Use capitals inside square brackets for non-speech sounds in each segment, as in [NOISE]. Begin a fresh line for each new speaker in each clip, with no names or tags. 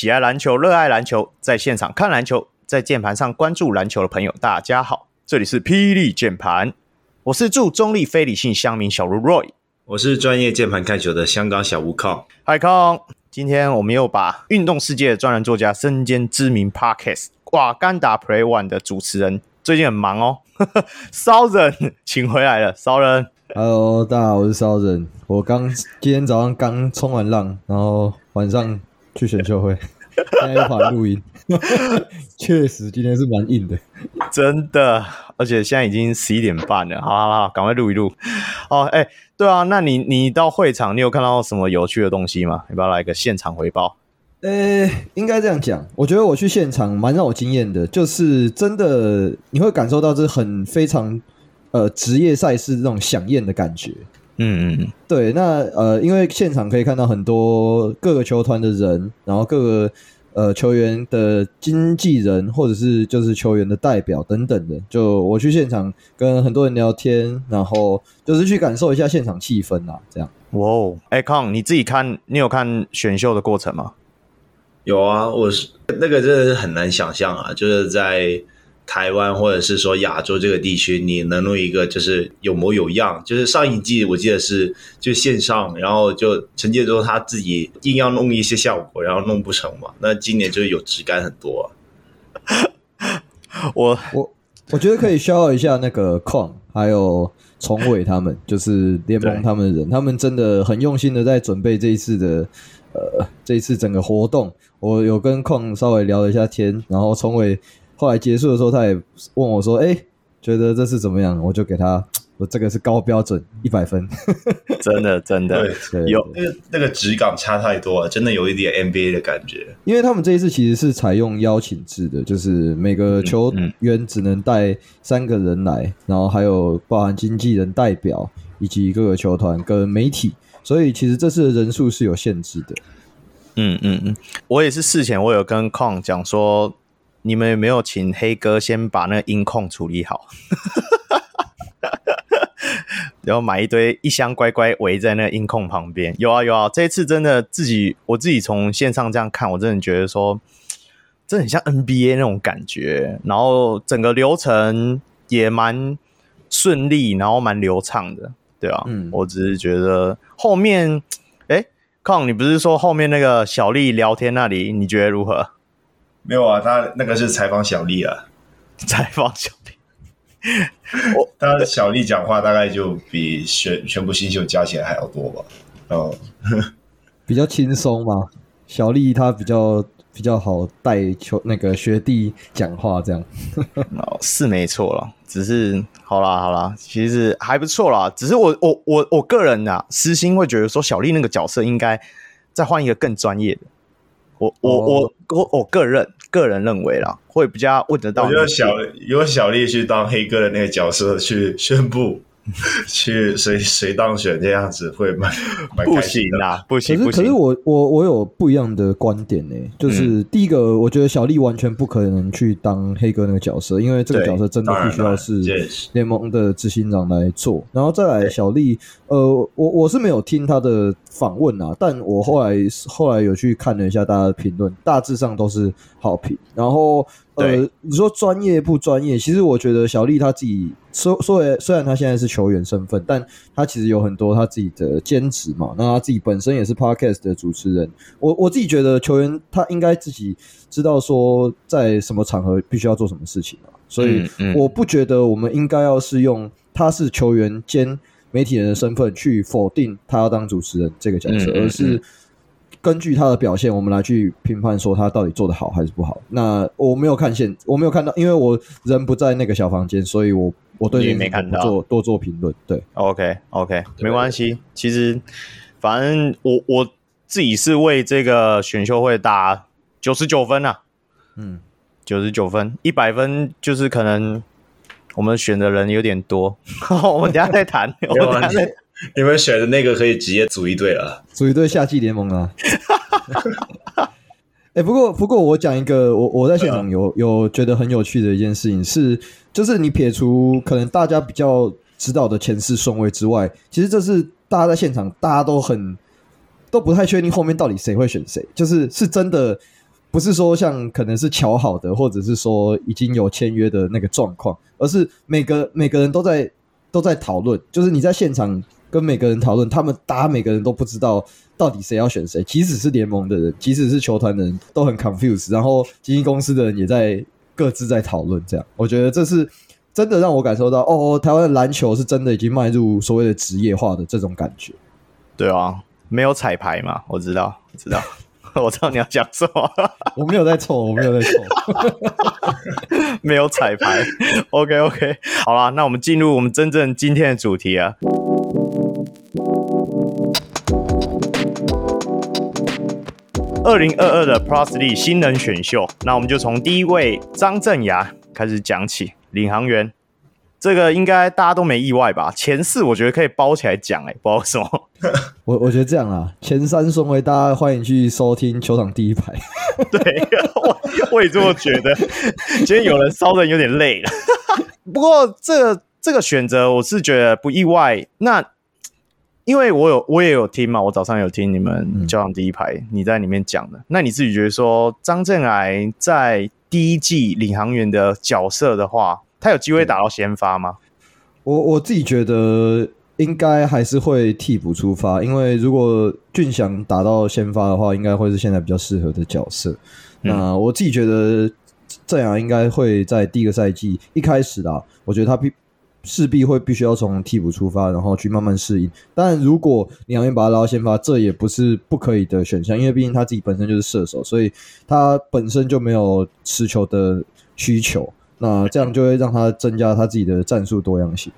喜爱篮球、热爱篮球，在现场看篮球，在键盘上关注篮球的朋友，大家好，这里是霹雳键盘，我是驻中立非理性乡民小卢 Roy，
我是专业键盘看球的香港小吴康，
嗨康，今天我们又把运动世界的专栏作家、身兼知名 Podcast 瓦甘达 Play One 的主持人，最近很忙哦，[LAUGHS] 骚人请回来了，骚人。
Hello，大家好，我是骚人。我刚今天早上刚冲完浪，然后晚上去选秀会，现在又跑来录音。[LAUGHS] 确实，今天是蛮硬的，
真的。而且现在已经十一点半了，好好好，赶快录一录。哦，哎，对啊，那你你到会场，你有看到什么有趣的东西吗？要不要来个现场回报？
呃，应该这样讲。我觉得我去现场蛮让我惊艳的，就是真的你会感受到这很非常。呃，职业赛事这种响艳的感觉，
嗯嗯
嗯，对。那呃，因为现场可以看到很多各个球团的人，然后各个呃球员的经纪人，或者是就是球员的代表等等的。就我去现场跟很多人聊天，然后就是去感受一下现场气氛啊，这样。
哇哦，哎康，你自己看，你有看选秀的过程吗？
有啊，我是那个真的是很难想象啊，就是在。台湾或者是说亚洲这个地区，你能弄一个就是有模有样，就是上一季我记得是就线上，然后就陈建州他自己硬要弄一些效果，然后弄不成嘛。那今年就有质感很多啊。[LAUGHS]
我我我觉得可以 shout 一下那个矿，还有崇伟他们，就是联盟他们的人，他们真的很用心的在准备这一次的呃这一次整个活动。我有跟矿稍微聊了一下天，然后崇伟。后来结束的时候，他也问我说：“哎，觉得这是怎么样？”我就给他，我这个是高标准，一百分，[LAUGHS]
真的真的
对有那个那个质感差太多了，真的有一点 NBA 的感觉。
因为他们这一次其实是采用邀请制的，就是每个球员只能带三个人来，嗯嗯、然后还有包含经纪人代表以及各个球团跟媒体，所以其实这次的人数是有限制的。
嗯嗯嗯，我也是事前我有跟 Kong 讲说。你们有没有请黑哥先把那个音控处理好？[LAUGHS] 然后买一堆一箱乖乖围在那个音控旁边。有啊有啊，这一次真的自己我自己从线上这样看，我真的觉得说，真的很像 NBA 那种感觉。然后整个流程也蛮顺利，然后蛮流畅的，对啊。嗯，我只是觉得后面，哎，康，你不是说后面那个小丽聊天那里，你觉得如何？
没有啊，他那个是采访小丽啊，
采访小丽。
我 [LAUGHS] 他小丽讲话大概就比全全部新秀加起来还要多吧？哦，[LAUGHS]
比较轻松嘛。小丽她比较比较好带球，那个学弟讲话这样。[LAUGHS]
哦，是没错了，只是好啦好啦，其实还不错啦。只是我我我我个人啊，私心会觉得说，小丽那个角色应该再换一个更专业的。我我我我我个人个人认为啦，会比较问得到。
我觉得小由小丽去当黑哥的那个角色去宣布。[LAUGHS] 去谁谁当选这样子会蛮 [LAUGHS] 蛮
不行啦，不行不行。
可是我我我有不一样的观点呢，就是第一个，我觉得小丽完全不可能去当黑哥那个角色，因为这个角色真的必须要是联盟的执行长来做。然后再来，小丽，呃，我我是没有听他的访问啊，但我后来后来有去看了一下大家的评论，大致上都是好评。然后。呃，你说专业不专业？其实我觉得小丽她自己说说，虽然她现在是球员身份，但她其实有很多她自己的兼职嘛。那她自己本身也是 Podcast 的主持人。我我自己觉得球员他应该自己知道说在什么场合必须要做什么事情啊。所以我不觉得我们应该要是用他是球员兼媒体人的身份去否定他要当主持人这个角色，而是。根据他的表现，我们来去评判说他到底做的好还是不好。那我没有看见，我没有看到，因为我人不在那个小房间，所以我我对你没看到做多做评论。对
，OK OK，没关系。其实反正我我自己是为这个选秀会打九十九分啊。嗯，九十九分，一百分就是可能我们选的人有点多。[LAUGHS] 我们等下再谈。我们等下再。
你们选的那个可以直接组一队了，
组一队夏季联盟啊！[LAUGHS] 哎、欸，不过不过我讲一个，我我在现场有有觉得很有趣的一件事情是，就是你撇除可能大家比较知道的前四顺位之外，其实这是大家在现场大家都很都不太确定后面到底谁会选谁，就是是真的不是说像可能是乔好的，或者是说已经有签约的那个状况，而是每个每个人都在都在讨论，就是你在现场跟每个人讨论，他们大家每个人都不知道到底谁要选谁，即使是联盟的人，即使是球团的人都很 confused，然后经纪公司的人也在各自在讨论，这样我觉得这是。真的让我感受到，哦，台湾的篮球是真的已经迈入所谓的职业化的这种感觉。
对啊，没有彩排嘛？我知道，知道，我知道你要讲什么。
我没有在错，我没有在错，[LAUGHS]
没有彩排。OK，OK，okay, okay. 好了，那我们进入我们真正今天的主题啊。二零二二的 League 新人选秀，那我们就从第一位张镇雅开始讲起。领航员，这个应该大家都没意外吧？前四我觉得可以包起来讲，哎，不知道什么。[LAUGHS]
我我觉得这样啊，前三顺位大家欢迎去收听球场第一排。[LAUGHS]
对，我我也这么觉得。今天有人烧的有点累了，[LAUGHS] 不过这个这个选择我是觉得不意外。那因为我有我也有听嘛，我早上有听你们球场第一排、嗯、你在里面讲的。那你自己觉得说张镇衙在？第一季领航员的角色的话，他有机会打到先发吗？
我我自己觉得应该还是会替补出发，因为如果俊祥打到先发的话，应该会是现在比较适合的角色。嗯、那我自己觉得镇衙应该会在第一个赛季一开始啦，我觉得他必势必会必须要从替补出发，然后去慢慢适应。但如果领航员把他拉到先发，这也不是不可以的选项，因为毕竟他自己本身就是射手，所以他本身就没有持球的需求。那这样就会让他增加他自己的战术多样性。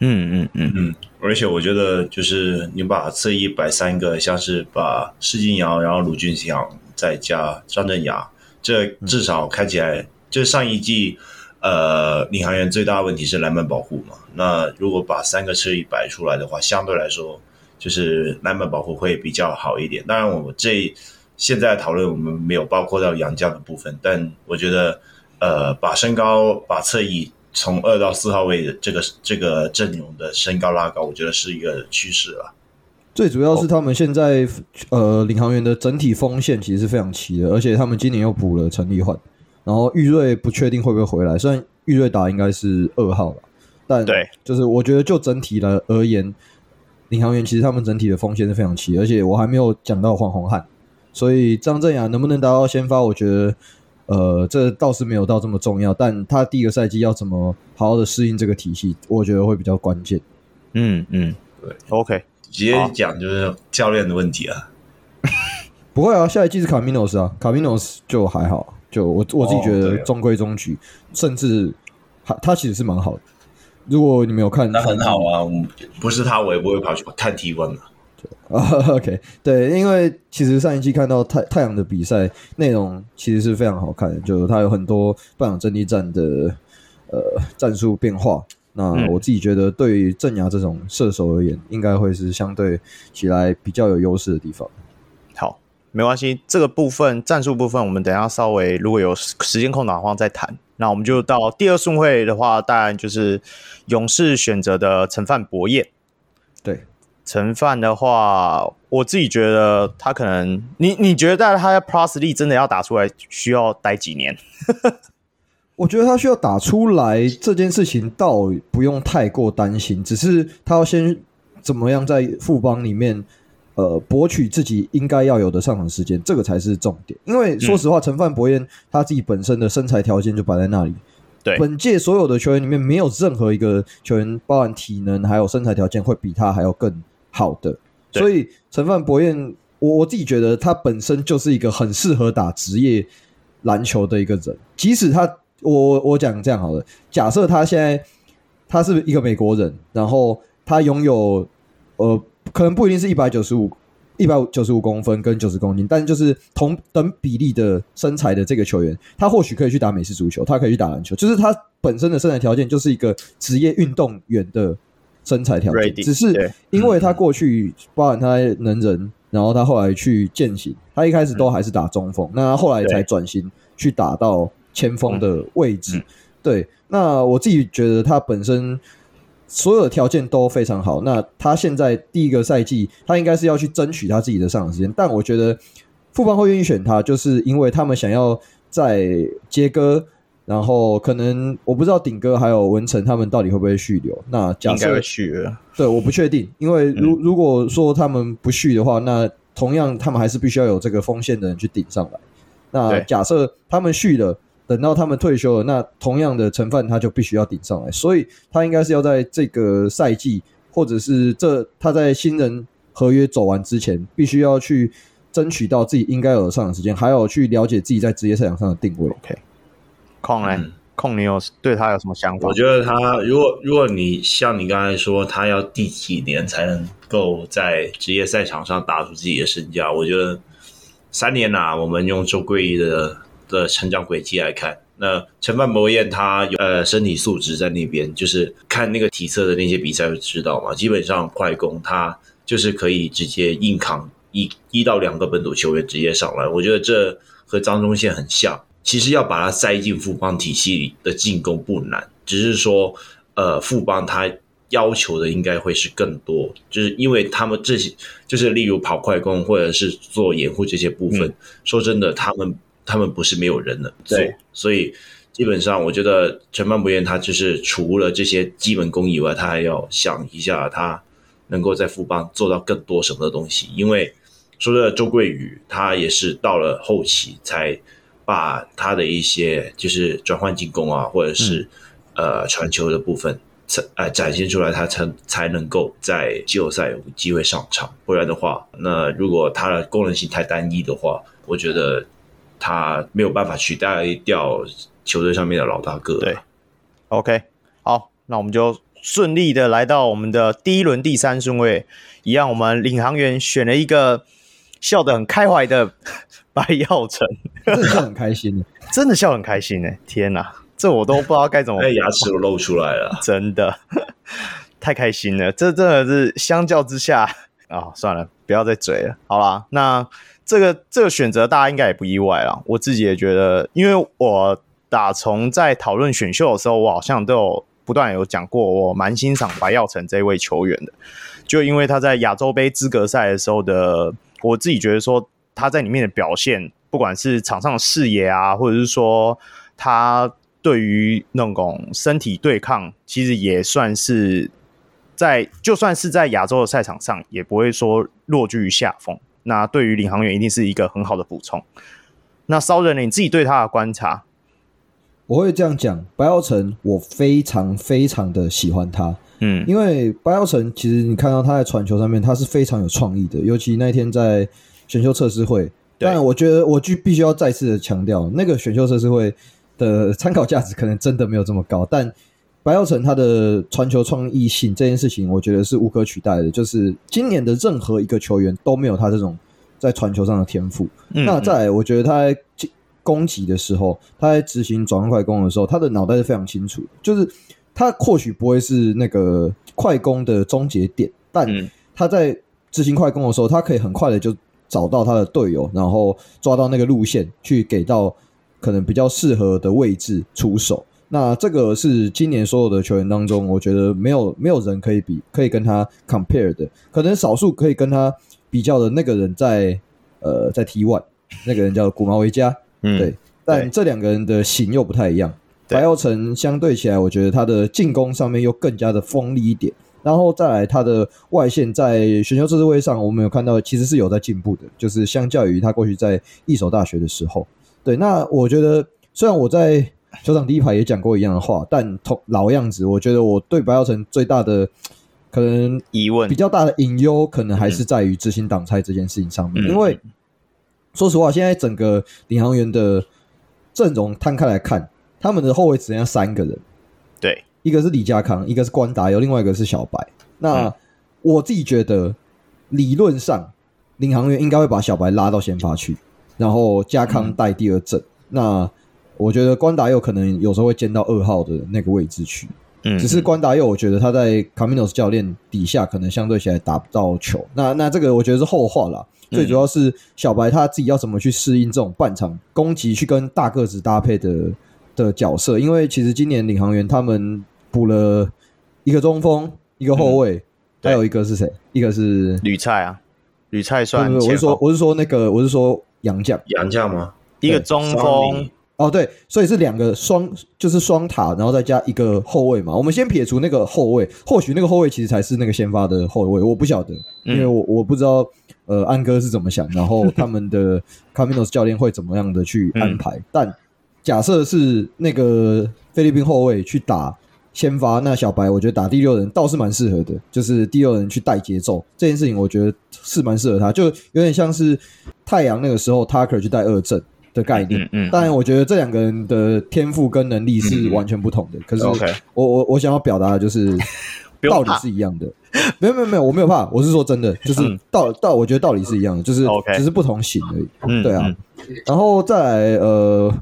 嗯嗯嗯嗯。
而且我觉得，就是你把侧翼摆三个，像是把施晋尧，然后鲁俊祥再加张镇雅，这至少看起来，就上一季。呃，领航员最大的问题是篮板保护嘛。那如果把三个侧翼摆出来的话，相对来说就是篮板保护会比较好一点。当然，我们这现在讨论我们没有包括到杨将的部分，但我觉得呃，把身高把侧翼从二到四号位的这个这个阵容的身高拉高，我觉得是一个趋势了。
最主要是他们现在呃，领航员的整体锋线其实是非常齐的，而且他们今年又补了陈立焕。然后玉瑞不确定会不会回来，虽然玉瑞打应该是二号了，但对，就是我觉得就整体来而言，领航员其实他们整体的锋线是非常齐，而且我还没有讲到黄宏汉，所以张镇雅能不能达到先发，我觉得呃这倒是没有到这么重要，但他第一个赛季要怎么好好的适应这个体系，我觉得会比较关键。
嗯嗯，对，OK，
直接讲就是教练的问题啊，[LAUGHS]
不会啊，下一季是卡米诺斯啊，卡米诺斯就还好。就我我自己觉得中规中矩，哦、甚至他他其实是蛮好的。如果你没有看，
那很好啊。不是他，我也不会跑去看 T1 了。
啊 [LAUGHS] OK，对，因为其实上一季看到太太阳的比赛内容其实是非常好看的，就它有很多半场阵地战的呃战术变化。那我自己觉得，对于镇压这种射手而言，应该会是相对起来比较有优势的地方。
好没关系，这个部分战术部分，我们等一下稍微如果有时间空档的话再谈。那我们就到第二顺位的话，当然就是勇士选择的陈范博彦。
对，
陈范的话，我自己觉得他可能，你你觉得他的 Plus League 真的要打出来，需要待几年？[LAUGHS]
我觉得他需要打出来这件事情，倒不用太过担心，只是他要先怎么样在富邦里面。呃，博取自己应该要有的上场时间，这个才是重点。因为说实话，陈范博彦他自己本身的身材条件就摆在那里。
对，
本届所有的球员里面，没有任何一个球员，包含体能还有身材条件，会比他还要更好的。所以，陈范博彦，我我自己觉得他本身就是一个很适合打职业篮球的一个人。即使他，我我讲这样好了，假设他现在他是一个美国人，然后他拥有呃。可能不一定是一百九十五、一百九十五公分跟九十公斤，但就是同等比例的身材的这个球员，他或许可以去打美式足球，他可以去打篮球，就是他本身的身材条件就是一个职业运动员的身材条件，只是因为他过去包含他能人，然后他后来去践行，他一开始都还是打中锋，那他后来才转型去打到前锋的位置。对，那我自己觉得他本身。所有的条件都非常好。那他现在第一个赛季，他应该是要去争取他自己的上场时间。但我觉得富邦会愿意选他，就是因为他们想要在接割。然后可能我不知道顶哥还有文成他们到底会不会续留。那假设
续了，
对，我不确定，因为如如果说他们不续的话，那同样他们还是必须要有这个锋线的人去顶上来。那假设他们续了，等到他们退休了，那同样的成分他就必须要顶上来，所以他应该是要在这个赛季，或者是这他在新人合约走完之前，必须要去争取到自己应该有的上场时间，还有去了解自己在职业赛场上的定位。
OK。控呢？控，你有对他有什么想法？
我觉得他如果如果你像你刚才说，他要第几年才能够在职业赛场上打出自己的身价？我觉得三年呐、啊，我们用周桂仪的的成长轨迹来看，那陈范博彦他有呃身体素质在那边，就是看那个体测的那些比赛就知道嘛。基本上快攻他就是可以直接硬扛一一到两个本土球员直接上来。我觉得这和张忠宪很像。其实要把它塞进富邦体系里的进攻不难，只是说，呃，富邦他要求的应该会是更多，就是因为他们这些，就是例如跑快攻或者是做掩护这些部分，嗯、说真的，他们他们不是没有人的，对，所以基本上我觉得陈范柏彦他就是除了这些基本功以外，他还要想一下他能够在富邦做到更多什么的东西，因为说的周桂宇他也是到了后期才。把他的一些就是转换进攻啊，或者是、嗯、呃传球的部分，呃展现出来，他才才能够在季后赛有机会上场。不然的话，那如果他的功能性太单一的话，我觉得他没有办法取代掉球队上面的老大哥。
对，OK，好，那我们就顺利的来到我们的第一轮第三顺位，一样，我们领航员选了一个笑得很开怀的。白耀成
真的笑很开心，
真的笑很开心呢！天哪，这我都不知道该怎么，[LAUGHS]
牙齿都露出来了，
真的 [LAUGHS] 太开心了。这真的是相较之下啊、哦，算了，不要再嘴了。好啦，那这个这个选择大家应该也不意外了。我自己也觉得，因为我打从在讨论选秀的时候，我好像都有不断有讲过，我蛮欣赏白耀成这位球员的，就因为他在亚洲杯资格赛的时候的，我自己觉得说。他在里面的表现，不管是场上的视野啊，或者是说他对于那种身体对抗，其实也算是在，就算是在亚洲的赛场上，也不会说落居于下风。那对于领航员，一定是一个很好的补充。那骚人呢？你自己对他的观察？
我会这样讲，白耀成，我非常非常的喜欢他。嗯，因为白耀成，其实你看到他在传球上面，他是非常有创意的，尤其那天在。选秀测试会，但我觉得我就必须要再次的强调，那个选秀测试会的参考价值可能真的没有这么高。但白耀成他的传球创意性这件事情，我觉得是无可取代的。就是今年的任何一个球员都没有他这种在传球上的天赋。嗯嗯。那再来，我觉得他在攻击的时候，他在执行转换快攻的时候，他的脑袋是非常清楚。就是他或许不会是那个快攻的终结点，但他在执行快攻的时候，他可以很快的就。找到他的队友，然后抓到那个路线，去给到可能比较适合的位置出手。那这个是今年所有的球员当中，我觉得没有没有人可以比，可以跟他 compare 的。可能少数可以跟他比较的那个人在呃在 T one，那个人叫古毛维加，嗯，对。但这两个人的型又不太一样。白耀成相对起来，我觉得他的进攻上面又更加的锋利一点。然后再来，他的外线在选秀测试会上，我们有看到其实是有在进步的，就是相较于他过去在一所大学的时候。对，那我觉得虽然我在球场第一排也讲过一样的话，但同老样子，我觉得我对白耀成最大的可能疑问，比较大的隐忧，可能还是在于执行挡拆这件事情上面。嗯、因为说实话，现在整个领航员的阵容摊开来看，他们的后卫只剩下三个人。
对。
一个是李家康，一个是关达佑，另外一个是小白。那我自己觉得，理论上领航员应该会把小白拉到先发去，然后家康带第二阵。嗯、那我觉得关达佑可能有时候会兼到二号的那个位置去。嗯，只是关达佑，我觉得他在卡米诺斯教练底下可能相对起来打不到球。那那这个我觉得是后话啦。最主要是小白他自己要怎么去适应这种半场攻击，去跟大个子搭配的。的角色，因为其实今年领航员他们补了一个中锋，一个后卫，还有一个是谁？一个是
吕菜啊，吕菜算。
我是说，我是说那个，我是说杨将，
杨将吗？
一个中锋。
哦，对，所以是两个双，就是双塔，然后再加一个后卫嘛。我们先撇除那个后卫，或许那个后卫其实才是那个先发的后卫，我不晓得，因为我我不知道，呃，安哥是怎么想，然后他们的 [LAUGHS] Caminos 教练会怎么样的去安排。嗯、但假设是那个菲律宾后卫去打先发，那小白我觉得打第六人倒是蛮适合的，就是第六人去带节奏这件事情，我觉得是蛮适合他，就有点像是太阳那个时候 Tucker 去带二阵。的概念，嗯，嗯，当然，我觉得这两个人的天赋跟能力是完全不同的。嗯、可是我，我我我想要表达的就是 [LAUGHS] 道理是一样的。没有没有没有，我没有怕，我是说真的，就是道道，我觉得道理是一样的，就是只是不同型而已。嗯，对啊。然后再来，呃，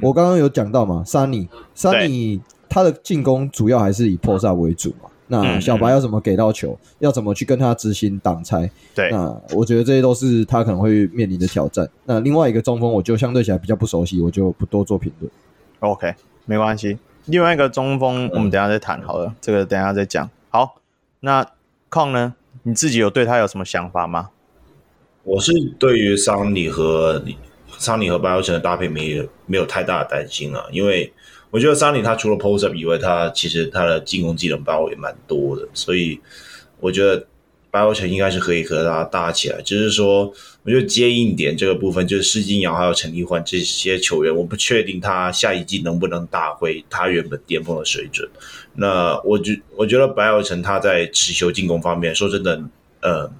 我刚刚有讲到嘛，Sunny，Sunny 他的进攻主要还是以 post up 为主嘛。那小白要怎么给到球？要怎么去跟他执行挡拆？
对，
那我觉得这些都是他可能会面临的挑战。那另外一个中锋，我就相对起来比较不熟悉，我就不多做评论。
OK，没关系。另外一个中锋，我们等一下再谈好了，嗯、这个等一下再讲。好，那 Kong 呢？你自己有对他有什么想法吗？
我是对于桑尼和桑尼和白欧城的搭配没有没有太大的担心啊，因为。我觉得桑尼他除了 post up 以外，他其实他的进攻技能包也蛮多的，所以我觉得白欧城应该是可以和他搭起来。只、就是说，我觉得接应点这个部分，就是施金尧还有陈立焕这些球员，我不确定他下一季能不能打回他原本巅峰的水准。那我觉我觉得白欧城他在持球进攻方面，说真的，呃，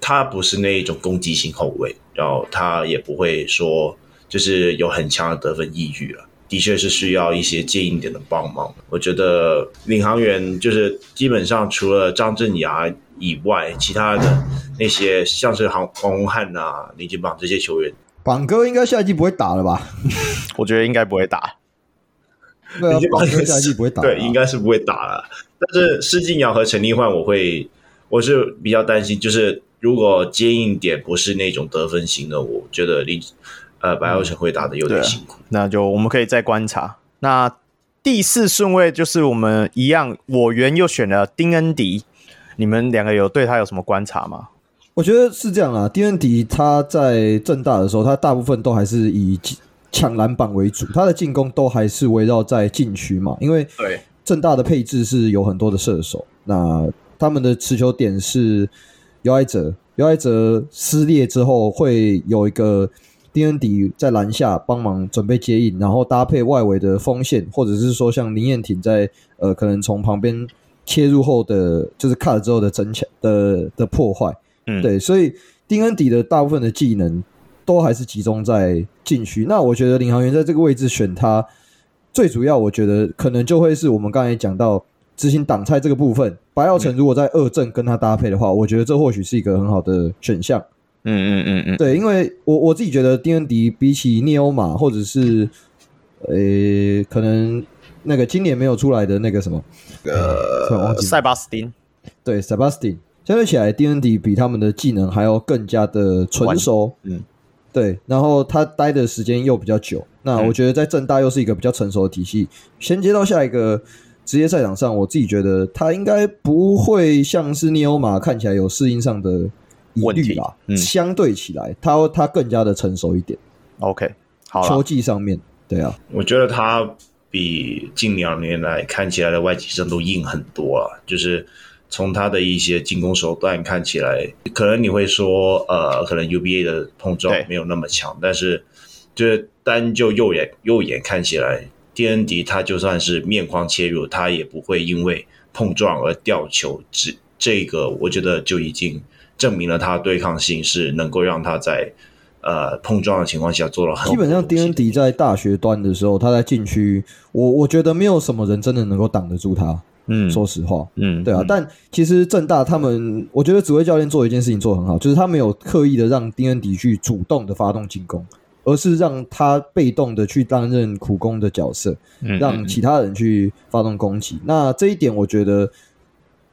他不是那一种攻击型后卫，然后他也不会说就是有很强的得分意欲了。的确是需要一些近一点的帮忙。我觉得领航员就是基本上除了张镇牙以外，其他的那些像是黄黄宏汉啊、林金榜这些球员，
榜哥应该下一季不会打了吧？
我觉得应该不会打。
对啊，[LAUGHS] 榜哥下一季不会打，
对，应该是不会打了。但是施晋尧和陈立焕，我会我是比较担心，就是如果接应点不是那种得分型的，我觉得林。呃，白欧城会打的有点辛苦，
嗯，那就我们可以再观察。那第四顺位就是我们一样，我原又选了丁恩迪。你们两个有对他有什么观察吗？
我觉得是这样啊，丁恩迪他在正大的时候，他大部分都还是以抢篮板为主，他的进攻都还是围绕在禁区嘛，因为对正大的配置是有很多的射手，那他们的持球点是尤挨哲，尤挨哲撕裂之后会有一个。丁恩迪在篮下帮忙准备接应，然后搭配外围的锋线，或者是说像林彦廷在呃可能从旁边切入后的，就是 cut 之后的增强的的破坏，嗯，对，所以丁恩迪的大部分的技能都还是集中在禁区。那我觉得领航员在这个位置选他，最主要我觉得可能就会是我们刚才讲到执行挡拆这个部分。白耀成如果在二阵跟他搭配的话，我觉得这或许是一个很好的选项。
嗯嗯嗯嗯，
对，因为我我自己觉得丁恩迪比起涅欧马，或者是呃，可能那个今年没有出来的那个什么，
呃，塞巴斯汀，
对，塞巴斯汀，相对起来，丁恩迪比他们的技能还要更加的纯熟，嗯，对，然后他待的时间又比较久，那我觉得在正大又是一个比较成熟的体系，衔接到下一个职业赛场上，我自己觉得他应该不会像是聂欧马看起来有适应上的。问题吧，嗯，相对起来，他他更加的成熟一点。
OK，好，
秋季上面，对啊，
我觉得他比近两年来看起来的外籍生都硬很多啊。就是从他的一些进攻手段看起来，可能你会说，呃，可能 UBA 的碰撞没有那么强，但是就是单就右眼右眼看起来，丁恩迪他就算是面框切入，他也不会因为碰撞而掉球。这这个我觉得就已经。证明了他对抗性是能够让他在呃碰撞的情况下做了很。
基本上，丁恩迪在大学端的时候，他在禁区，我我觉得没有什么人真的能够挡得住他。嗯，说实话，嗯，对啊。嗯、但其实正大他们，我觉得指挥教练做一件事情做得很好，就是他没有刻意的让丁恩迪去主动的发动进攻，而是让他被动的去担任苦工的角色，让其他人去发动攻击。那这一点，我觉得。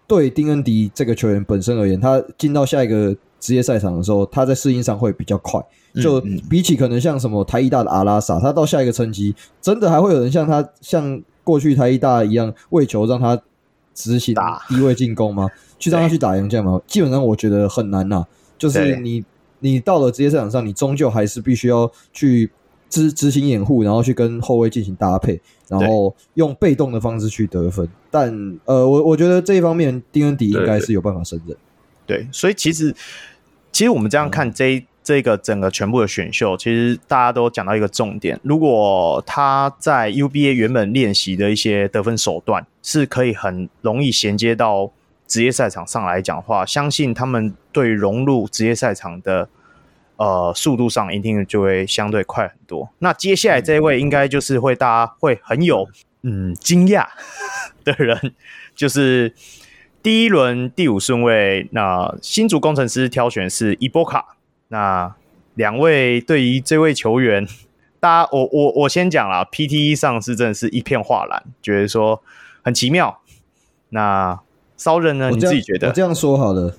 对丁恩迪这个球员本身而言，他进到下一个职业赛场的时候，他在适应上会比较快。就比起可能像什么台一大的阿拉萨，他到下一个层级，真的还会有人像他像过去台一大一样为球让他执行低位进攻吗？去让他去打洋将吗？基本上我觉得很难呐。就是你你到了职业赛场上，你终究还是必须要去执执行掩护，然后去跟后卫进行搭配，然后用被动的方式去得分。但呃，我我觉得这一方面，丁恩迪应该是有办法胜任。
对，所以其实其实我们这样看这一。嗯这个整个全部的选秀，其实大家都讲到一个重点：如果他在 UBA 原本练习的一些得分手段是可以很容易衔接到职业赛场上来讲的话，相信他们对融入职业赛场的呃速度上一定就会相对快很多。那接下来这一位应该就是会大家会很有嗯惊讶 [LAUGHS] 的人，就是第一轮第五顺位，那新竹工程师挑选是伊波卡。那两位对于这位球员，大家我我我先讲啦，PTE 上是真的是一片哗然，觉得说很奇妙。那骚人呢？你自己觉得？
我这样说好了。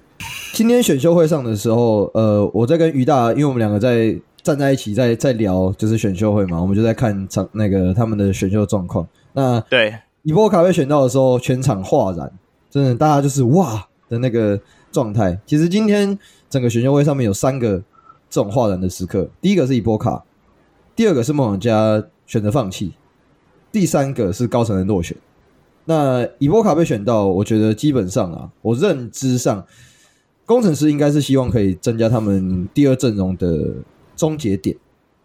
今天选秀会上的时候，呃，我在跟于大，因为我们两个在站在一起在，在在聊，就是选秀会嘛，我们就在看场那个他们的选秀状况。那
对
伊波卡被选到的时候，全场哗然，真的，大家就是哇的那个状态。其实今天。整个选秀会上面有三个这种哗然的时刻，第一个是伊波卡，第二个是梦想家选择放弃，第三个是高层的落选。那伊波卡被选到，我觉得基本上啊，我认知上，工程师应该是希望可以增加他们第二阵容的终结点，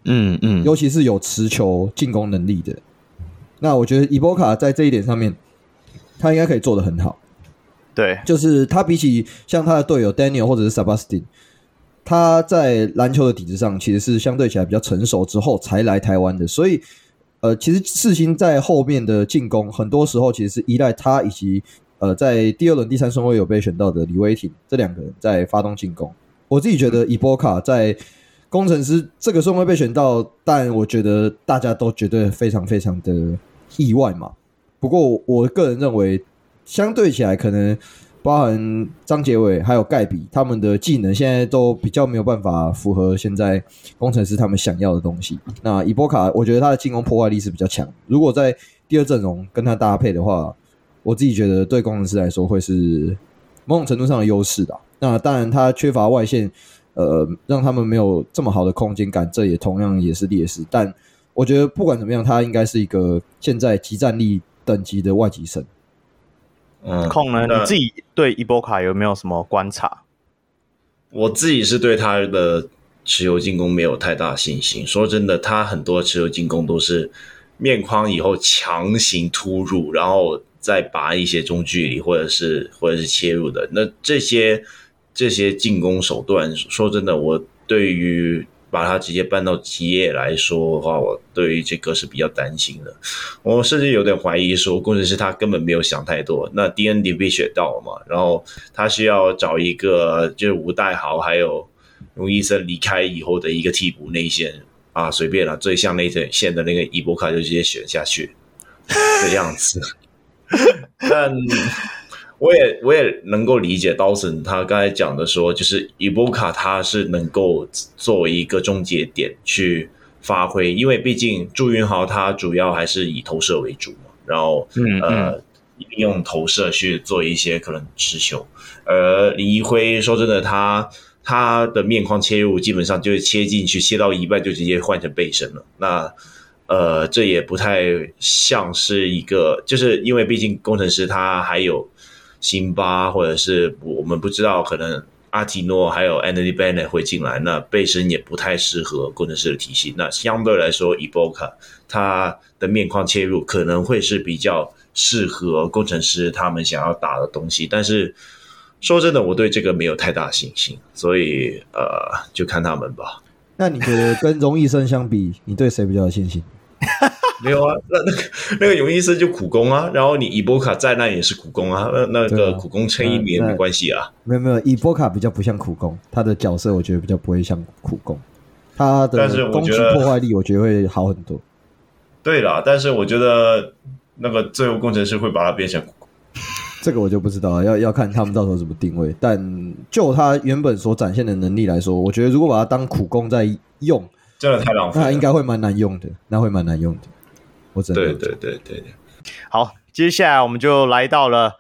嗯嗯，
尤其是有持球进攻能力的。那我觉得伊波卡在这一点上面，他应该可以做得很好。
对，
就是他比起像他的队友 Daniel 或者是 Sebastian，他在篮球的底子上其实是相对起来比较成熟之后才来台湾的，所以呃，其实世新在后面的进攻很多时候其实是依赖他以及呃在第二轮第三顺位有被选到的李威廷这两个人在发动进攻。我自己觉得伊波卡在工程师这个顺位被选到，但我觉得大家都觉得非常非常的意外嘛。不过我个人认为。相对起来，可能包含张杰伟还有盖比，他们的技能现在都比较没有办法符合现在工程师他们想要的东西。那伊波卡，我觉得他的进攻破坏力是比较强。如果在第二阵容跟他搭配的话，我自己觉得对工程师来说会是某种程度上的优势的。那当然，他缺乏外线，呃，让他们没有这么好的空间感，这也同样也是劣势。但我觉得不管怎么样，他应该是一个现在集战力等级的外籍生。
嗯，控呢？你自己对伊波卡有没有什么观察？
我自己是对他的持球进攻没有太大信心。说真的，他很多持球进攻都是面框以后强行突入，然后再拔一些中距离或者是 [LAUGHS] 或者是切入的。那这些这些进攻手段，说真的，我对于。把他直接搬到职业来说的话，我对于这个是比较担心的。我甚至有点怀疑说，工程师他根本没有想太多。那 DND 被选到了嘛，然后他需要找一个就是吴代豪还有龙医生离开以后的一个替补内线啊，随便了，最像内线的那个伊波卡就直接选下去这样子。但。我也我也能够理解 Dawson 他刚才讲的说，就是伊波卡他是能够作为一个终结点去发挥，因为毕竟朱云豪他主要还是以投射为主嘛，然后嗯呃用投射去做一些可能持球，而李一辉说真的，他他的面框切入基本上就是切进去，切到一半就直接换成背身了，那呃这也不太像是一个，就是因为毕竟工程师他还有。辛巴，或者是我们不知道，可能阿提诺还有 Anthony Bennett 会进来，那背身也不太适合工程师的体系。那相对来说，Eboka 他的面框切入可能会是比较适合工程师他们想要打的东西。但是说真的，我对这个没有太大信心，所以呃，就看他们吧。
那你觉得跟荣毅生相比，你对谁比较有信心？[LAUGHS] [LAUGHS] [LAUGHS]
没有啊，那 [LAUGHS] 那个那个泳衣师就苦工啊，然后你伊波卡再那也是苦工啊，那那个苦工撑一年没关系啊。
没有没有，伊波卡比较不像苦工，他的角色我觉得比较不会像苦工，他的攻击破坏力我觉得会好很多。
对啦，但是我觉得那个最后工程师会把它变成苦攻，
这个我就不知道了，要要看他们到时候怎么定位。但就他原本所展现的能力来说，我觉得如果把它当苦工在用，
真的太浪费了，
那应该会蛮难用的，那会蛮难用的。我
对对对对，
好，接下来我们就来到了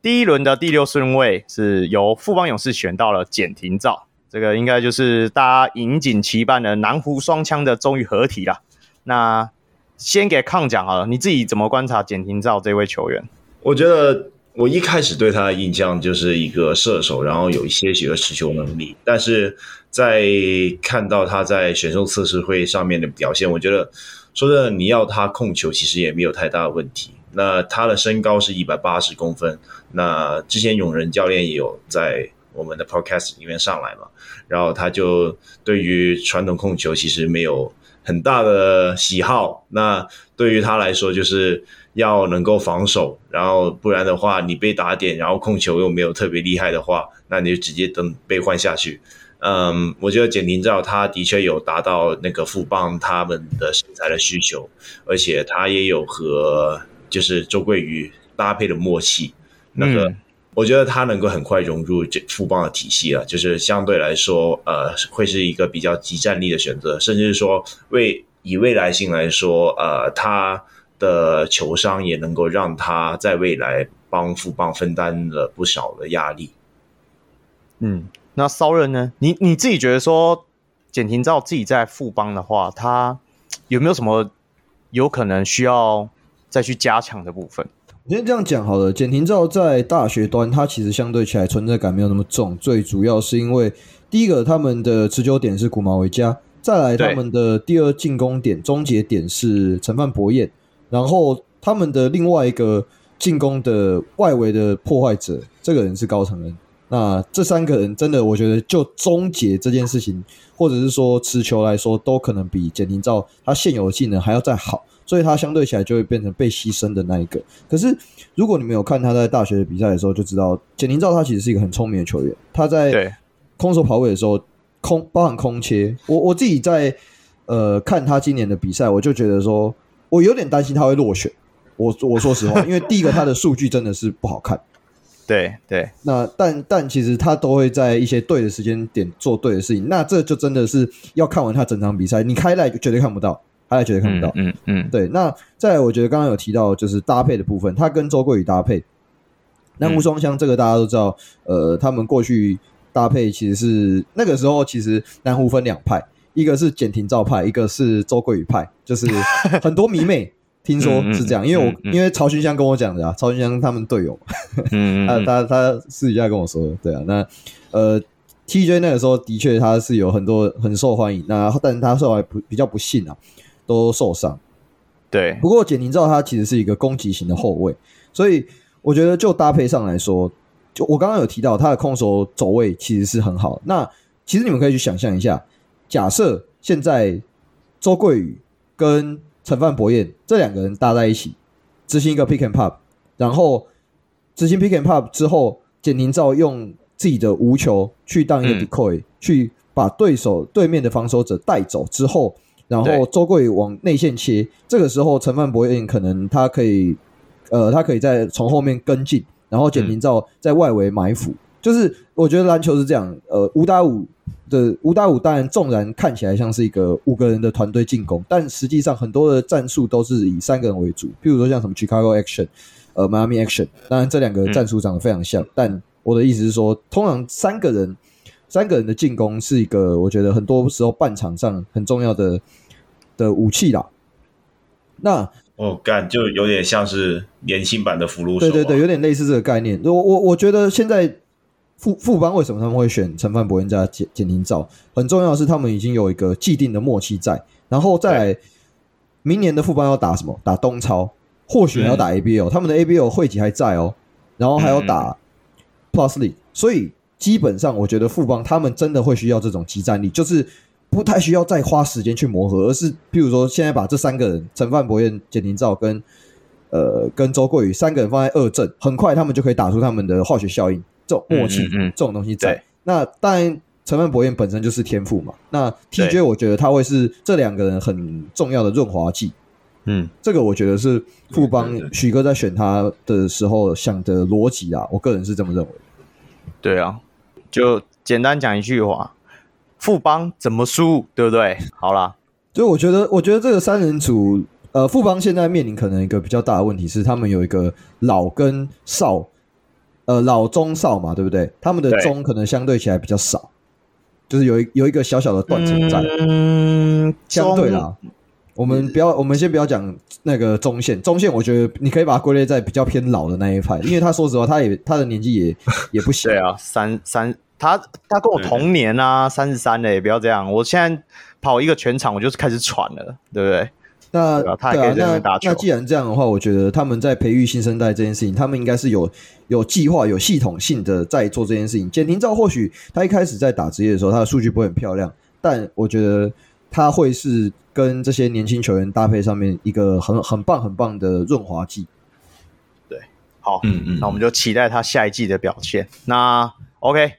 第一轮的第六顺位是由富邦勇士选到了简廷照，这个应该就是大家引颈期盼的南湖双枪的终于合体了。那先给抗讲好了，你自己怎么观察简廷照这位球员？
我觉得我一开始对他的印象就是一个射手，然后有一些许的持球能力，但是在看到他在选秀测试会上面的表现，我觉得说真的，你要他控球其实也没有太大的问题。那他的身高是一百八十公分，那之前永仁教练也有在我们的 podcast 里面上来嘛，然后他就对于传统控球其实没有很大的喜好。那对于他来说，就是要能够防守，然后不然的话，你被打点，然后控球又没有特别厉害的话，那你就直接等被换下去。嗯，我觉得简廷照他的确有达到那个富邦他们的身材的需求，而且他也有和就是周桂宇搭配的默契，那个、嗯、我觉得他能够很快融入这富邦的体系啊，就是相对来说，呃，会是一个比较即战力的选择，甚至是说为以未来性来说，呃，他的球商也能够让他在未来帮富邦分担了不少的压力。
嗯，那骚人呢？你你自己觉得说简廷照自己在富邦的话，他有没有什么有可能需要？再去加强的部分，
我先这样讲好了。简廷照在大学端，他其实相对起来存在感没有那么重。最主要是因为第一个，他们的持久点是古毛维加，再来他们的第二进攻点、终结点是陈范博彦，然后他们的另外一个进攻的外围的破坏者，这个人是高承恩。那这三个人真的，我觉得就终结这件事情，或者是说持球来说，都可能比简廷照他现有的技能还要再好。所以他相对起来就会变成被牺牲的那一个。可是如果你没有看他在大学的比赛的时候，就知道简廷照他其实是一个很聪明的球员。他在空手跑位的时候，空包含空切。我我自己在呃看他今年的比赛，我就觉得说，我有点担心他会落选。我我说实话，因为第一个他的数据真的是不好看。
对对。那
但但其实他都会在一些对的时间点做对的事情。那这就真的是要看完他整场比赛，你开赖绝对看不到。他也绝对看不到，
嗯嗯，嗯
对。那再来，我觉得刚刚有提到就是搭配的部分，他跟周桂宇搭配，南湖双枪这个大家都知道，呃，他们过去搭配其实是那个时候其实南湖分两派，一个是简廷照派，一个是周桂宇派，就是很多迷妹听说是这样，因为我、因为曹勋香跟我讲的啊，曹勋香他们队友嘛，嗯，[LAUGHS] 他他他私底下跟我说的，对啊，那呃，TJ 那个时候的确他是有很多很受欢迎，那但是他后来不比较不幸啊。都受伤，
对。
不过简廷照他其实是一个攻击型的后卫，所以我觉得就搭配上来说，就我刚刚有提到他的控手走位其实是很好。那其实你们可以去想象一下，假设现在周桂宇跟陈范博彦这两个人搭在一起，执行一个 pick and pop，然后执行 pick and pop 之后，简廷照用自己的无球去当一个 decoy，、嗯、去把对手对面的防守者带走之后。然后周桂宇往内线切，这个时候陈范博彦可能他可以，呃，他可以在从后面跟进，然后简廷照在外围埋伏。嗯、就是我觉得篮球是这样，呃，五打五的五打五，当然纵然看起来像是一个五个人的团队进攻，但实际上很多的战术都是以三个人为主。譬如说像什么 Chicago Action，呃，Miami Action，当然这两个战术长得非常像，嗯、但我的意思是说，通常三个人三个人的进攻是一个我觉得很多时候半场上很重要的。的武器啦，那
哦，干就有点像是年轻版的福禄手，啊，
对对对，有点类似这个概念。我我我觉得现在富富邦为什么他们会选陈范博彦加简简廷照？很重要的是他们已经有一个既定的默契在，然后再来明年的富邦要打什么？打东超，或许还要打 ABL，嗯、他们的 ABL 会籍还在哦，然后还要打 Plus League，所以基本上我觉得富邦他们真的会需要这种集战力，就是。不太需要再花时间去磨合，而是譬如说，现在把这三个人陈范博彦、简廷照跟呃跟周桂宇三个人放在二阵，很快他们就可以打出他们的化学效应，这种默契，嗯嗯嗯、这种东西在。那当然，陈范博彦本身就是天赋嘛。那 TJ 我觉得他会是这两个人很重要的润滑剂。嗯，这个我觉得是富邦许哥在选他的时候想的逻辑啊，我个人是这么认为。
对啊，就简单讲一句话。富邦怎么输，对不对？好啦，
就我觉得，我觉得这个三人组，呃，富邦现在面临可能一个比较大的问题是，他们有一个老跟少呃老中少嘛，对不对？他们的中可能相对起来比较少，就是有一有一个小小的断层在。嗯，相对啦，我们不要，我们先不要讲那个中线，中线我觉得你可以把它归类在比较偏老的那一派，[LAUGHS] 因为他说实话，他也他的年纪也 [LAUGHS] 也不小。
对啊，三三，他他跟我同年啊，三十三嘞，不要这样，我现在跑一个全场，我就是开始喘了，对不对？
那对那那既然这样的话，我觉得他们在培育新生代这件事情，他们应该是有有计划、有系统性的在做这件事情。简廷照或许他一开始在打职业的时候，他的数据不会很漂亮，但我觉得他会是跟这些年轻球员搭配上面一个很 [LAUGHS] 很棒、很棒的润滑剂。
对，好，嗯嗯，那我们就期待他下一季的表现。那 OK，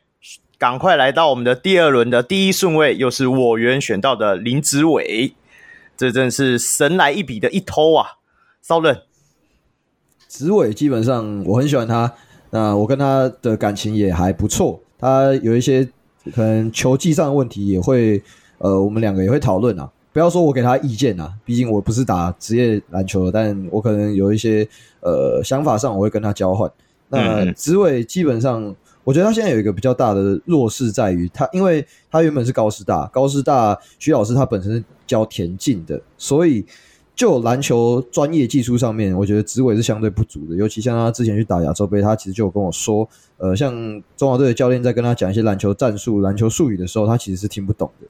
赶快来到我们的第二轮的第一顺位，又是我原选到的林子伟。这真是神来一笔的一偷啊！骚人，
紫伟基本上我很喜欢他，那我跟他的感情也还不错。他有一些可能球技上的问题，也会呃，我们两个也会讨论啊。不要说我给他意见啊，毕竟我不是打职业篮球的，但我可能有一些呃想法上，我会跟他交换。那紫伟基本上。我觉得他现在有一个比较大的弱势在于他，因为他原本是高师大，高师大徐老师他本身是教田径的，所以就篮球专业技术上面，我觉得子伟是相对不足的。尤其像他之前去打亚洲杯，他其实就有跟我说，呃，像中华队的教练在跟他讲一些篮球战术、篮球术语的时候，他其实是听不懂的。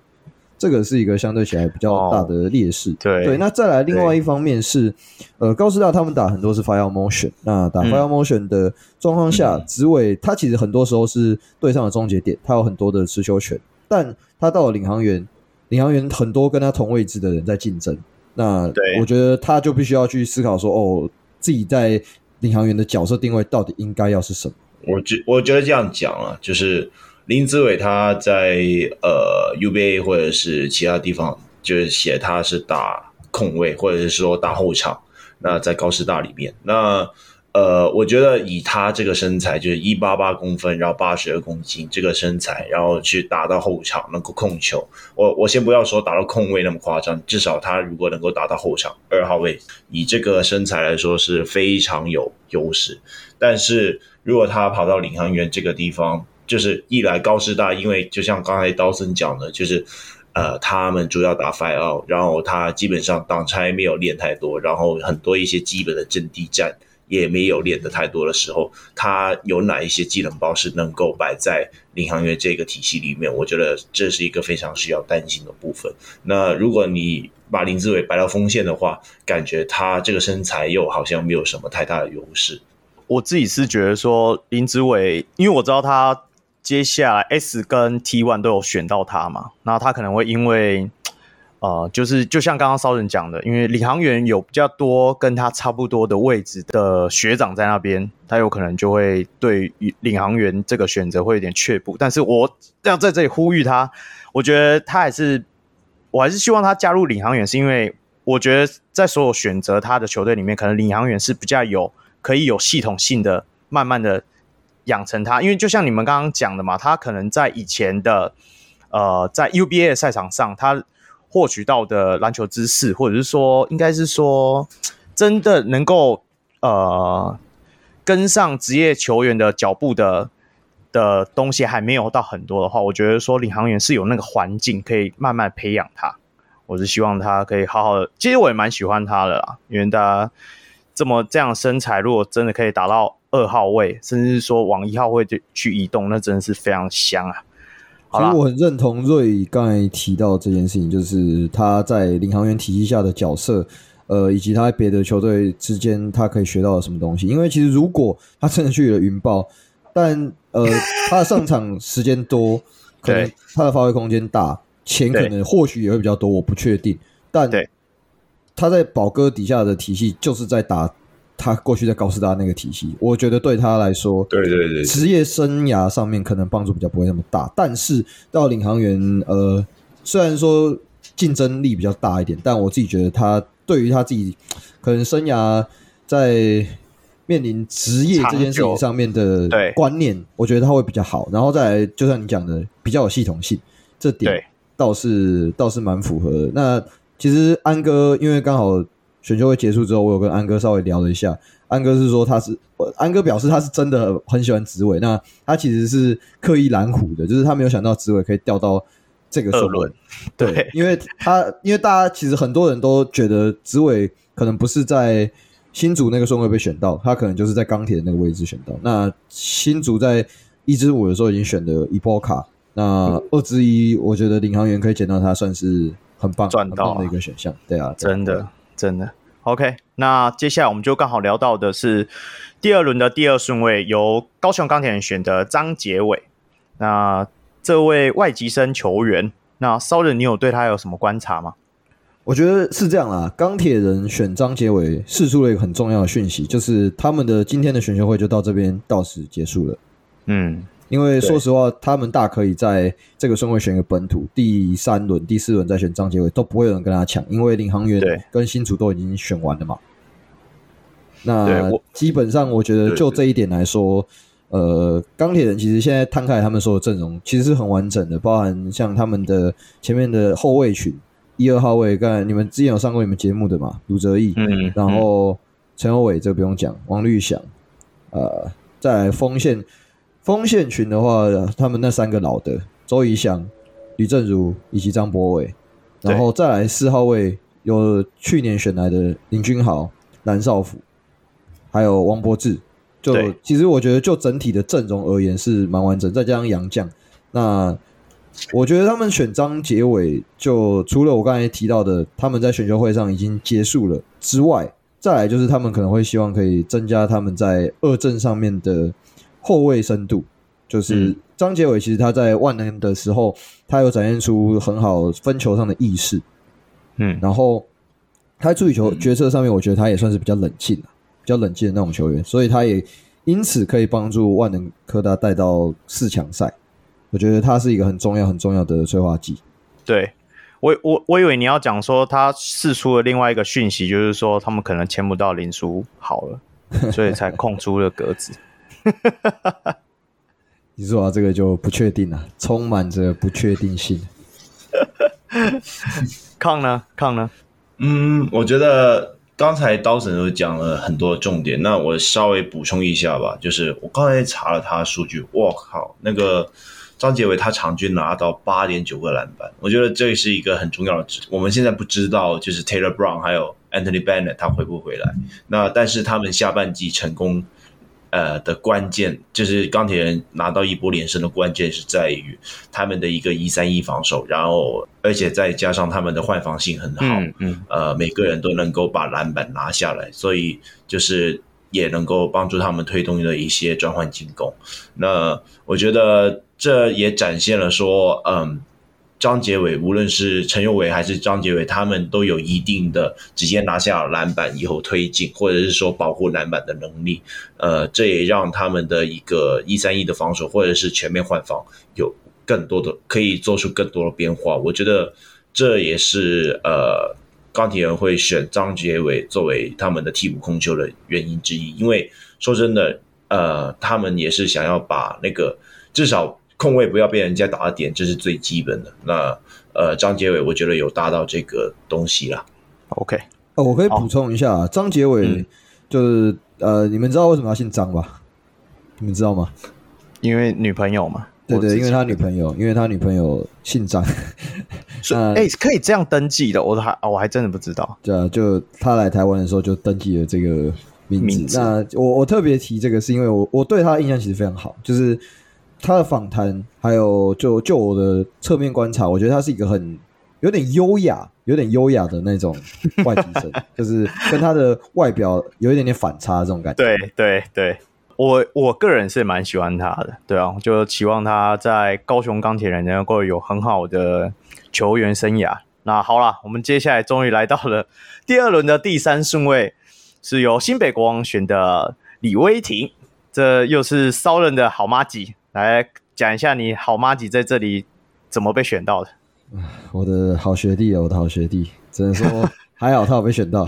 这个是一个相对起来比较大的劣势。哦、对对，那再来另外一方面是，呃，高师大他们打很多是 fire motion，那打 fire motion 的状况下，嗯、子伟他其实很多时候是对上的终结点，他有很多的持球权，但他到了领航员，领航员很多跟他同位置的人在竞争，那我觉得他就必须要去思考说，哦，自己在领航员的角色定位到底应该要是什么？
我觉我觉得这样讲啊，就是。林子伟他在呃 UBA 或者是其他地方，就是写他是打控卫或者是说打后场。那在高师大里面，那呃，我觉得以他这个身材，就是一八八公分，然后八十二公斤这个身材，然后去打到后场能够控球，我我先不要说打到控位那么夸张，至少他如果能够打到后场二号位，以这个身材来说是非常有优势。但是如果他跑到领航员这个地方，就是一来高师大，因为就像刚才刀森讲的，就是呃，他们主要打 fire，out，然后他基本上挡拆没有练太多，然后很多一些基本的阵地战也没有练得太多的时候，他有哪一些技能包是能够摆在领航员这个体系里面？我觉得这是一个非常需要担心的部分。那如果你把林子伟摆到锋线的话，感觉他这个身材又好像没有什么太大的优势。
我自己是觉得说林子伟，因为我知道他。接下来 S 跟 T1 都有选到他嘛，那他可能会因为，呃，就是就像刚刚骚人讲的，因为领航员有比较多跟他差不多的位置的学长在那边，他有可能就会对于领航员这个选择会有点却步。但是我要在这里呼吁他，我觉得他还是，我还是希望他加入领航员，是因为我觉得在所有选择他的球队里面，可能领航员是比较有可以有系统性的，慢慢的。养成他，因为就像你们刚刚讲的嘛，他可能在以前的呃，在 UBA 的赛场上，他获取到的篮球知识，或者是说，应该是说，真的能够呃跟上职业球员的脚步的的东西还没有到很多的话，我觉得说领航员是有那个环境可以慢慢培养他。我是希望他可以好好的，其实我也蛮喜欢他的啦，因为他这么这样身材，如果真的可以达到。二号位，甚至说往一号位去去移动，那真的是非常香啊！
其实我很认同瑞刚才提到这件事情，就是他在领航员体系下的角色，呃，以及他在别的球队之间他可以学到什么东西。因为其实如果他真的去了云豹，但呃，[LAUGHS] 他的上场时间多，可能他的发挥空间大，钱可能或许也会比较多，我不确定。但他在宝哥底下的体系就是在打。他过去在高师大那个体系，我觉得对他来说，
对对对，
职业生涯上面可能帮助比较不会那么大。但是到领航员，呃，虽然说竞争力比较大一点，但我自己觉得他对于他自己可能生涯在面临职业这件事情上面的观念，我觉得他会比较好。然后再来，就像你讲的，比较有系统性，这点倒是倒是蛮符合的。那其实安哥，因为刚好。选秀会结束之后，我有跟安哥稍微聊了一下。安哥是说他是，安哥表示他是真的很喜欢紫伟，那他其实是刻意拦虎的，就是他没有想到紫伟可以掉到这个顺位。对，因为他因为大家其实很多人都觉得紫伟可能不是在新竹那个顺位被选到，他可能就是在钢铁的那个位置选到。那新竹在一支五的时候已经选了伊波卡，那二之一，我觉得领航员可以捡到他，算是很棒赚到、啊、的一个选项。对啊，
真的真的。OK，那接下来我们就刚好聊到的是第二轮的第二顺位，由高雄钢铁人选的张杰伟。那这位外籍生球员，那骚人，你有对他有什么观察吗？
我觉得是这样啦，钢铁人选张杰伟，释出了一个很重要的讯息，就是他们的今天的选秀会就到这边到此结束了。嗯。因为说实话，他们大可以在这个顺位选一个本土，第三轮、第四轮再选张杰伟，都不会有人跟他抢，因为领航员跟新竹都已经选完了嘛。那基本上，我觉得就这一点来说，呃，钢铁人其实现在摊开他们所有阵容，其实是很完整的，包含像他们的前面的后卫群，一二号位，刚才你们之前有上过你们节目的嘛，卢哲义，嗯，然后陈友伟这个不用讲，王律翔，呃，在锋线。锋线群的话，他们那三个老的周仪翔、吕正如以及张博伟，然后再来四号位有去年选来的林君豪、蓝少辅，还有王柏志。就其实我觉得就整体的阵容而言是蛮完整，再加上杨将，那我觉得他们选张杰伟，就除了我刚才提到的他们在选秀会上已经结束了之外，再来就是他们可能会希望可以增加他们在二阵上面的。后卫深度，就是张杰伟，其实他在万能的时候，他有展现出很好分球上的意识，嗯，然后他在处理球决策上面，我觉得他也算是比较冷静，比较冷静的那种球员，所以他也因此可以帮助万能科大带到四强赛。我觉得他是一个很重要、很重要的催化剂。
对，我我我以为你要讲说他释出了另外一个讯息，就是说他们可能签不到林书豪了，所以才空出了格子。[LAUGHS]
你说啊，这个就不确定了，充满着不确定性。[LAUGHS]
抗呢？抗呢？
嗯，我觉得刚才刀神都讲了很多重点，那我稍微补充一下吧。就是我刚才查了他的数据，我靠，那个张杰伟他场均拿到八点九个篮板，我觉得这是一个很重要的值。我们现在不知道，就是 Taylor Brown 还有 Anthony Bennett 他回不回来。那但是他们下半季成功。呃的关键就是钢铁人拿到一波连胜的关键是在于他们的一个一三一防守，然后而且再加上他们的换防性很好，嗯，嗯呃每个人都能够把篮板拿下来，所以就是也能够帮助他们推动的一些转换进攻。那我觉得这也展现了说，嗯。张杰伟，无论是陈友伟还是张杰伟，他们都有一定的直接拿下篮板以后推进，或者是说保护篮板的能力。呃，这也让他们的一个一三一的防守，或者是全面换防，有更多的可以做出更多的变化。我觉得这也是呃钢铁人会选张杰伟作为他们的替补控球的原因之一。因为说真的，呃，他们也是想要把那个至少。控位不要被人家打到点，这是最基本的。那呃，张杰伟，我觉得有达到这个东西啦。
OK，
哦，我可以补充一下，张杰伟就是、嗯、呃，你们知道为什么要姓张吧？你们知道吗？
因为女朋友嘛。
对对，因为他女朋友，因为他女朋友姓张。[LAUGHS]
所以，[LAUGHS] 哎，可以这样登记的，我都还我还真的不知道。
对啊，就他来台湾的时候就登记了这个名字。名字那我我特别提这个，是因为我我对他的印象其实非常好，就是。他的访谈，还有就就我的侧面观察，我觉得他是一个很有点优雅、有点优雅的那种外籍生，就是跟他的外表有一点点反差这种感觉。
对对对，我我个人是蛮喜欢他的，对啊，就期望他在高雄钢铁人能够有很好的球员生涯。那好啦，我们接下来终于来到了第二轮的第三顺位，是由新北国王选的李威霆，这又是骚人的好妈吉。来讲一下你好麻吉在这里怎么被选到的？[LAUGHS]
我的好学弟啊，我的好学弟，只能说还好他有被选到。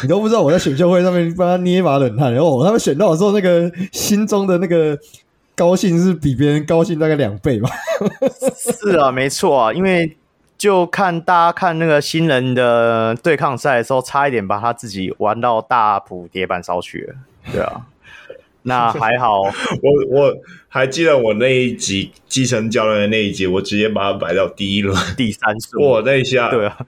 你都不知道我在选秀会上面帮他捏一把冷汗，然后他们选到的时候，那个心中的那个高兴是比别人高兴大概两倍吧？
是啊，没错啊，因为。就看大家看那个新人的对抗赛的时候，差一点把他自己玩到大埔铁板烧去了。对啊，那还好，[LAUGHS] 我
我还记得我那一集基层教练的那一集，我直接把它摆到第一轮。
第三顺，
我那一下。
对啊，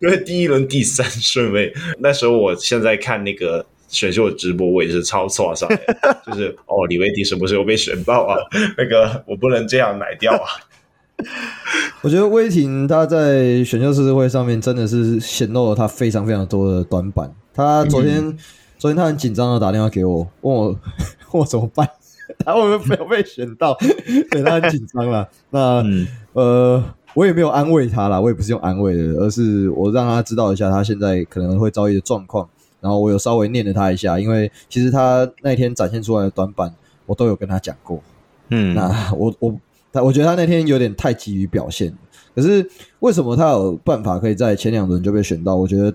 因为第一轮第三顺位，那时候我现在看那个选秀的直播，我也是超错上来，[LAUGHS] 就是哦，李维廷什么时候被选到啊？[LAUGHS] 那个我不能这样奶掉啊！
我觉得威霆他在选秀试吃会上面真的是显露了他非常非常多的短板。他昨天、嗯、昨天他很紧张的打电话给我，问我 [LAUGHS] 问我怎么办，[LAUGHS] 他会不会没有被选到？[LAUGHS] 对，他很紧张了。那、嗯、呃，我也没有安慰他啦，我也不是用安慰的，而是我让他知道一下他现在可能会遭遇的状况。然后我有稍微念了他一下，因为其实他那天展现出来的短板，我都有跟他讲过。嗯，那我我他。我觉得他那天有点太急于表现，可是为什么他有办法可以在前两轮就被选到？我觉得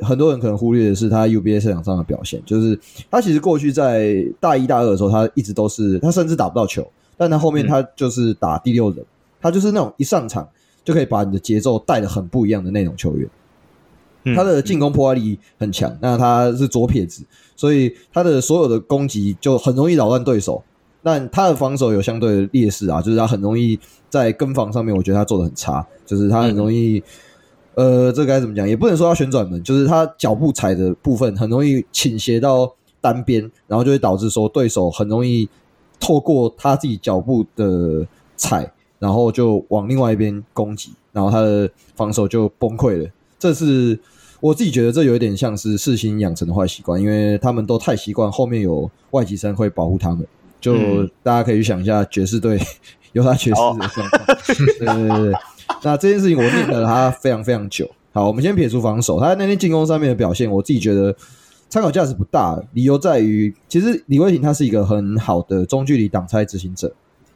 很多人可能忽略的是他 UBA 赛场上的表现，就是他其实过去在大一、大二的时候，他一直都是他甚至打不到球，但他后面他就是打第六人，他就是那种一上场就可以把你的节奏带的很不一样的那种球员。他的进攻破坏力很强，那他是左撇子，所以他的所有的攻击就很容易扰乱对手。但他的防守有相对的劣势啊，就是他很容易在跟防上面，我觉得他做的很差，就是他很容易，嗯、呃，这该怎么讲？也不能说他旋转门，就是他脚步踩的部分很容易倾斜到单边，然后就会导致说对手很容易透过他自己脚步的踩，然后就往另外一边攻击，然后他的防守就崩溃了。这是我自己觉得这有一点像是世新养成的坏习惯，因为他们都太习惯后面有外籍生会保护他们。就大家可以去想一下爵士队 [LAUGHS] 有他爵士的状况，对对对对。[LAUGHS] 那这件事情我念了他非常非常久。好，我们先撇除防守，他在那天进攻上面的表现，我自己觉得参考价值不大。理由在于，其实李慧婷他是一个很好的中距离挡拆执行者。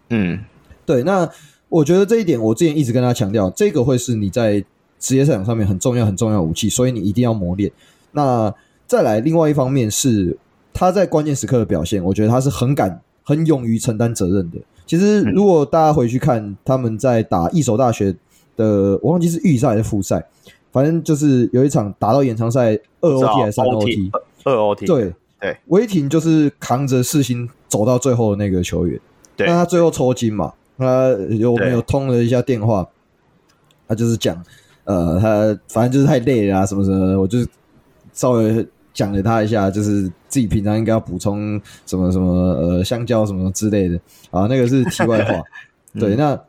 嗯，对。那我觉得这一点，我之前一直跟他强调，这个会是你在职业赛场上面很重要很重要的武器，所以你一定要磨练。那再来，另外一方面是他在关键时刻的表现，我觉得他是很敢。很勇于承担责任的。其实，如果大家回去看他们在打一手大学的，我忘记是预赛还是复赛，反正就是有一场打到延长赛二 OT 还是三 OT，
二 OT。
对对，威霆就是扛着四星走到最后的那个球员。对，但他最后抽筋嘛，他有我们有通了一下电话，他就是讲，呃，他反正就是太累了啊，什么什么的，我就稍微。讲了他一下，就是自己平常应该要补充什么什么呃香蕉什么之类的啊，那个是题外话。[LAUGHS] 对，那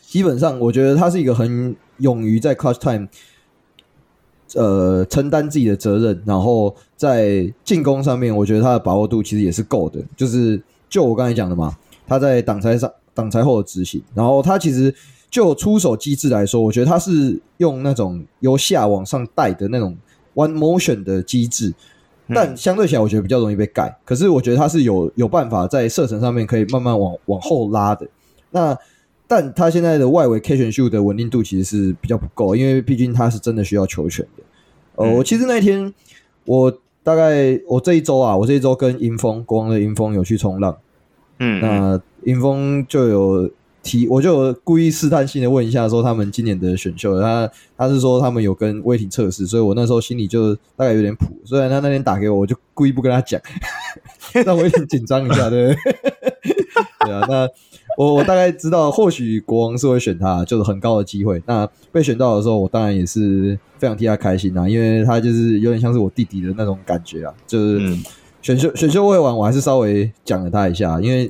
基本上我觉得他是一个很勇于在 clutch time 呃承担自己的责任，然后在进攻上面，我觉得他的把握度其实也是够的。就是就我刚才讲的嘛，他在挡拆上挡拆后的执行，然后他其实就出手机制来说，我觉得他是用那种由下往上带的那种。One motion 的机制，但相对起来，我觉得比较容易被盖。可是我觉得它是有有办法在射程上面可以慢慢往往后拉的。那但他现在的外围 catch and shoot 的稳定度其实是比较不够，因为毕竟他是真的需要球权的。呃，我其实那一天我大概我这一周啊，我这一周跟英峰国王的英峰有去冲浪，嗯，那英峰就有。提我就故意试探性的问一下，说他们今年的选秀，他他是说他们有跟威霆测试，所以我那时候心里就大概有点谱。虽然他那天打给我，我就故意不跟他讲，[LAUGHS] 让威霆紧张一下，对不对？[LAUGHS] 对啊，那我我大概知道，或许国王是会选他，就是很高的机会。那被选到的时候，我当然也是非常替他开心啊，因为他就是有点像是我弟弟的那种感觉啊。就是选秀选秀会完，我还是稍微讲了他一下，因为。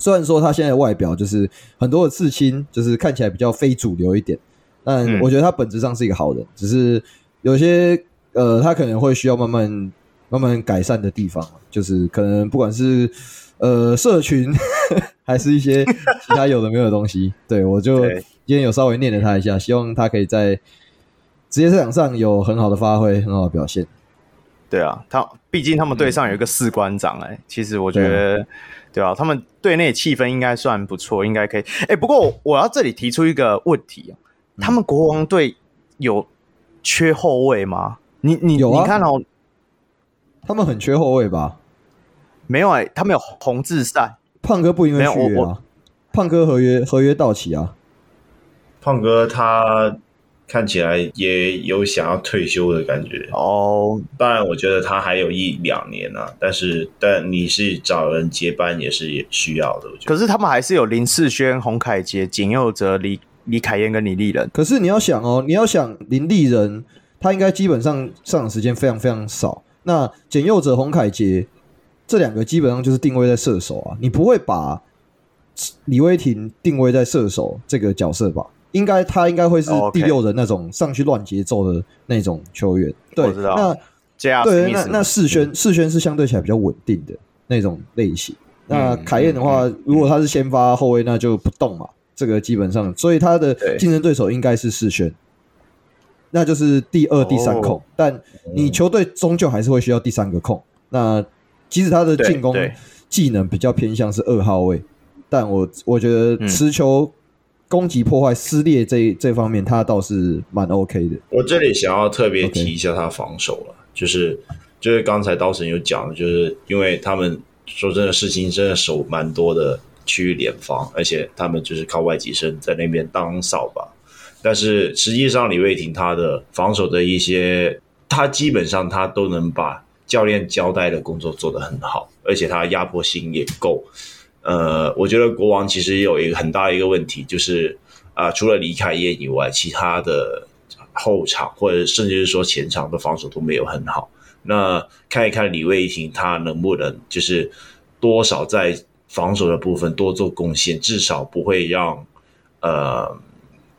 虽然说他现在的外表就是很多的刺青，就是看起来比较非主流一点，但我觉得他本质上是一个好人，只是有些呃，他可能会需要慢慢慢慢改善的地方，就是可能不管是呃社群 [LAUGHS] 还是一些其他有的没有的东西，[LAUGHS] 对，我就今天有稍微念了他一下，希望他可以在职业市场上有很好的发挥，很好的表现。
对啊，他毕竟他们队上有一个士官长哎、欸，其实我觉得。对啊，他们队内气氛应该算不错，应该可以。哎，不过我要这里提出一个问题啊，嗯、他们国王队有缺后卫吗？你你有、啊、你看哦，
他们很缺后卫吧？
没有哎、欸，他们有洪志善，
胖哥不因为续约啊，胖哥合约合约到期啊。
胖哥他看起来也有想要退休的感觉
哦。
当然，我觉得他还有一两年啊。但是，但你是找人接班也是也需要的。我觉得。
可是他们还是有林世轩、洪凯杰、简佑哲、李李凯燕跟李丽人。
可是你要想哦，你要想林丽人，他应该基本上上场时间非常非常少。那简佑哲、洪凯杰这两个基本上就是定位在射手啊，你不会把李威霆定位在射手这个角色吧？应该他应该会是第六人那种上去乱节奏的那种球员。对，那对那那世轩世轩是相对起来比较稳定的那种类型。那凯燕的话，如果他是先发后卫，那就不动嘛。这个基本上，所以他的竞争对手应该是世轩，那就是第二、第三控。但你球队终究还是会需要第三个控。那即使他的进攻技能比较偏向是二号位，但我我觉得持球。攻击破坏撕裂这这方面，他倒是蛮 OK 的。
我这里想要特别提一下他防守了.就是就是刚才刀神有讲，就是因为他们说真的事情真的手蛮多的区域联防，而且他们就是靠外籍生在那边当扫把。但是实际上李卫廷他的防守的一些，他基本上他都能把教练交代的工作做得很好，而且他压迫性也够。呃，我觉得国王其实有一个很大一个问题，就是啊、除了李凯燕以外，其他的后场或者甚至是说前场的防守都没有很好。那看一看李卫廷他能不能就是多少在防守的部分多做贡献，至少不会让呃，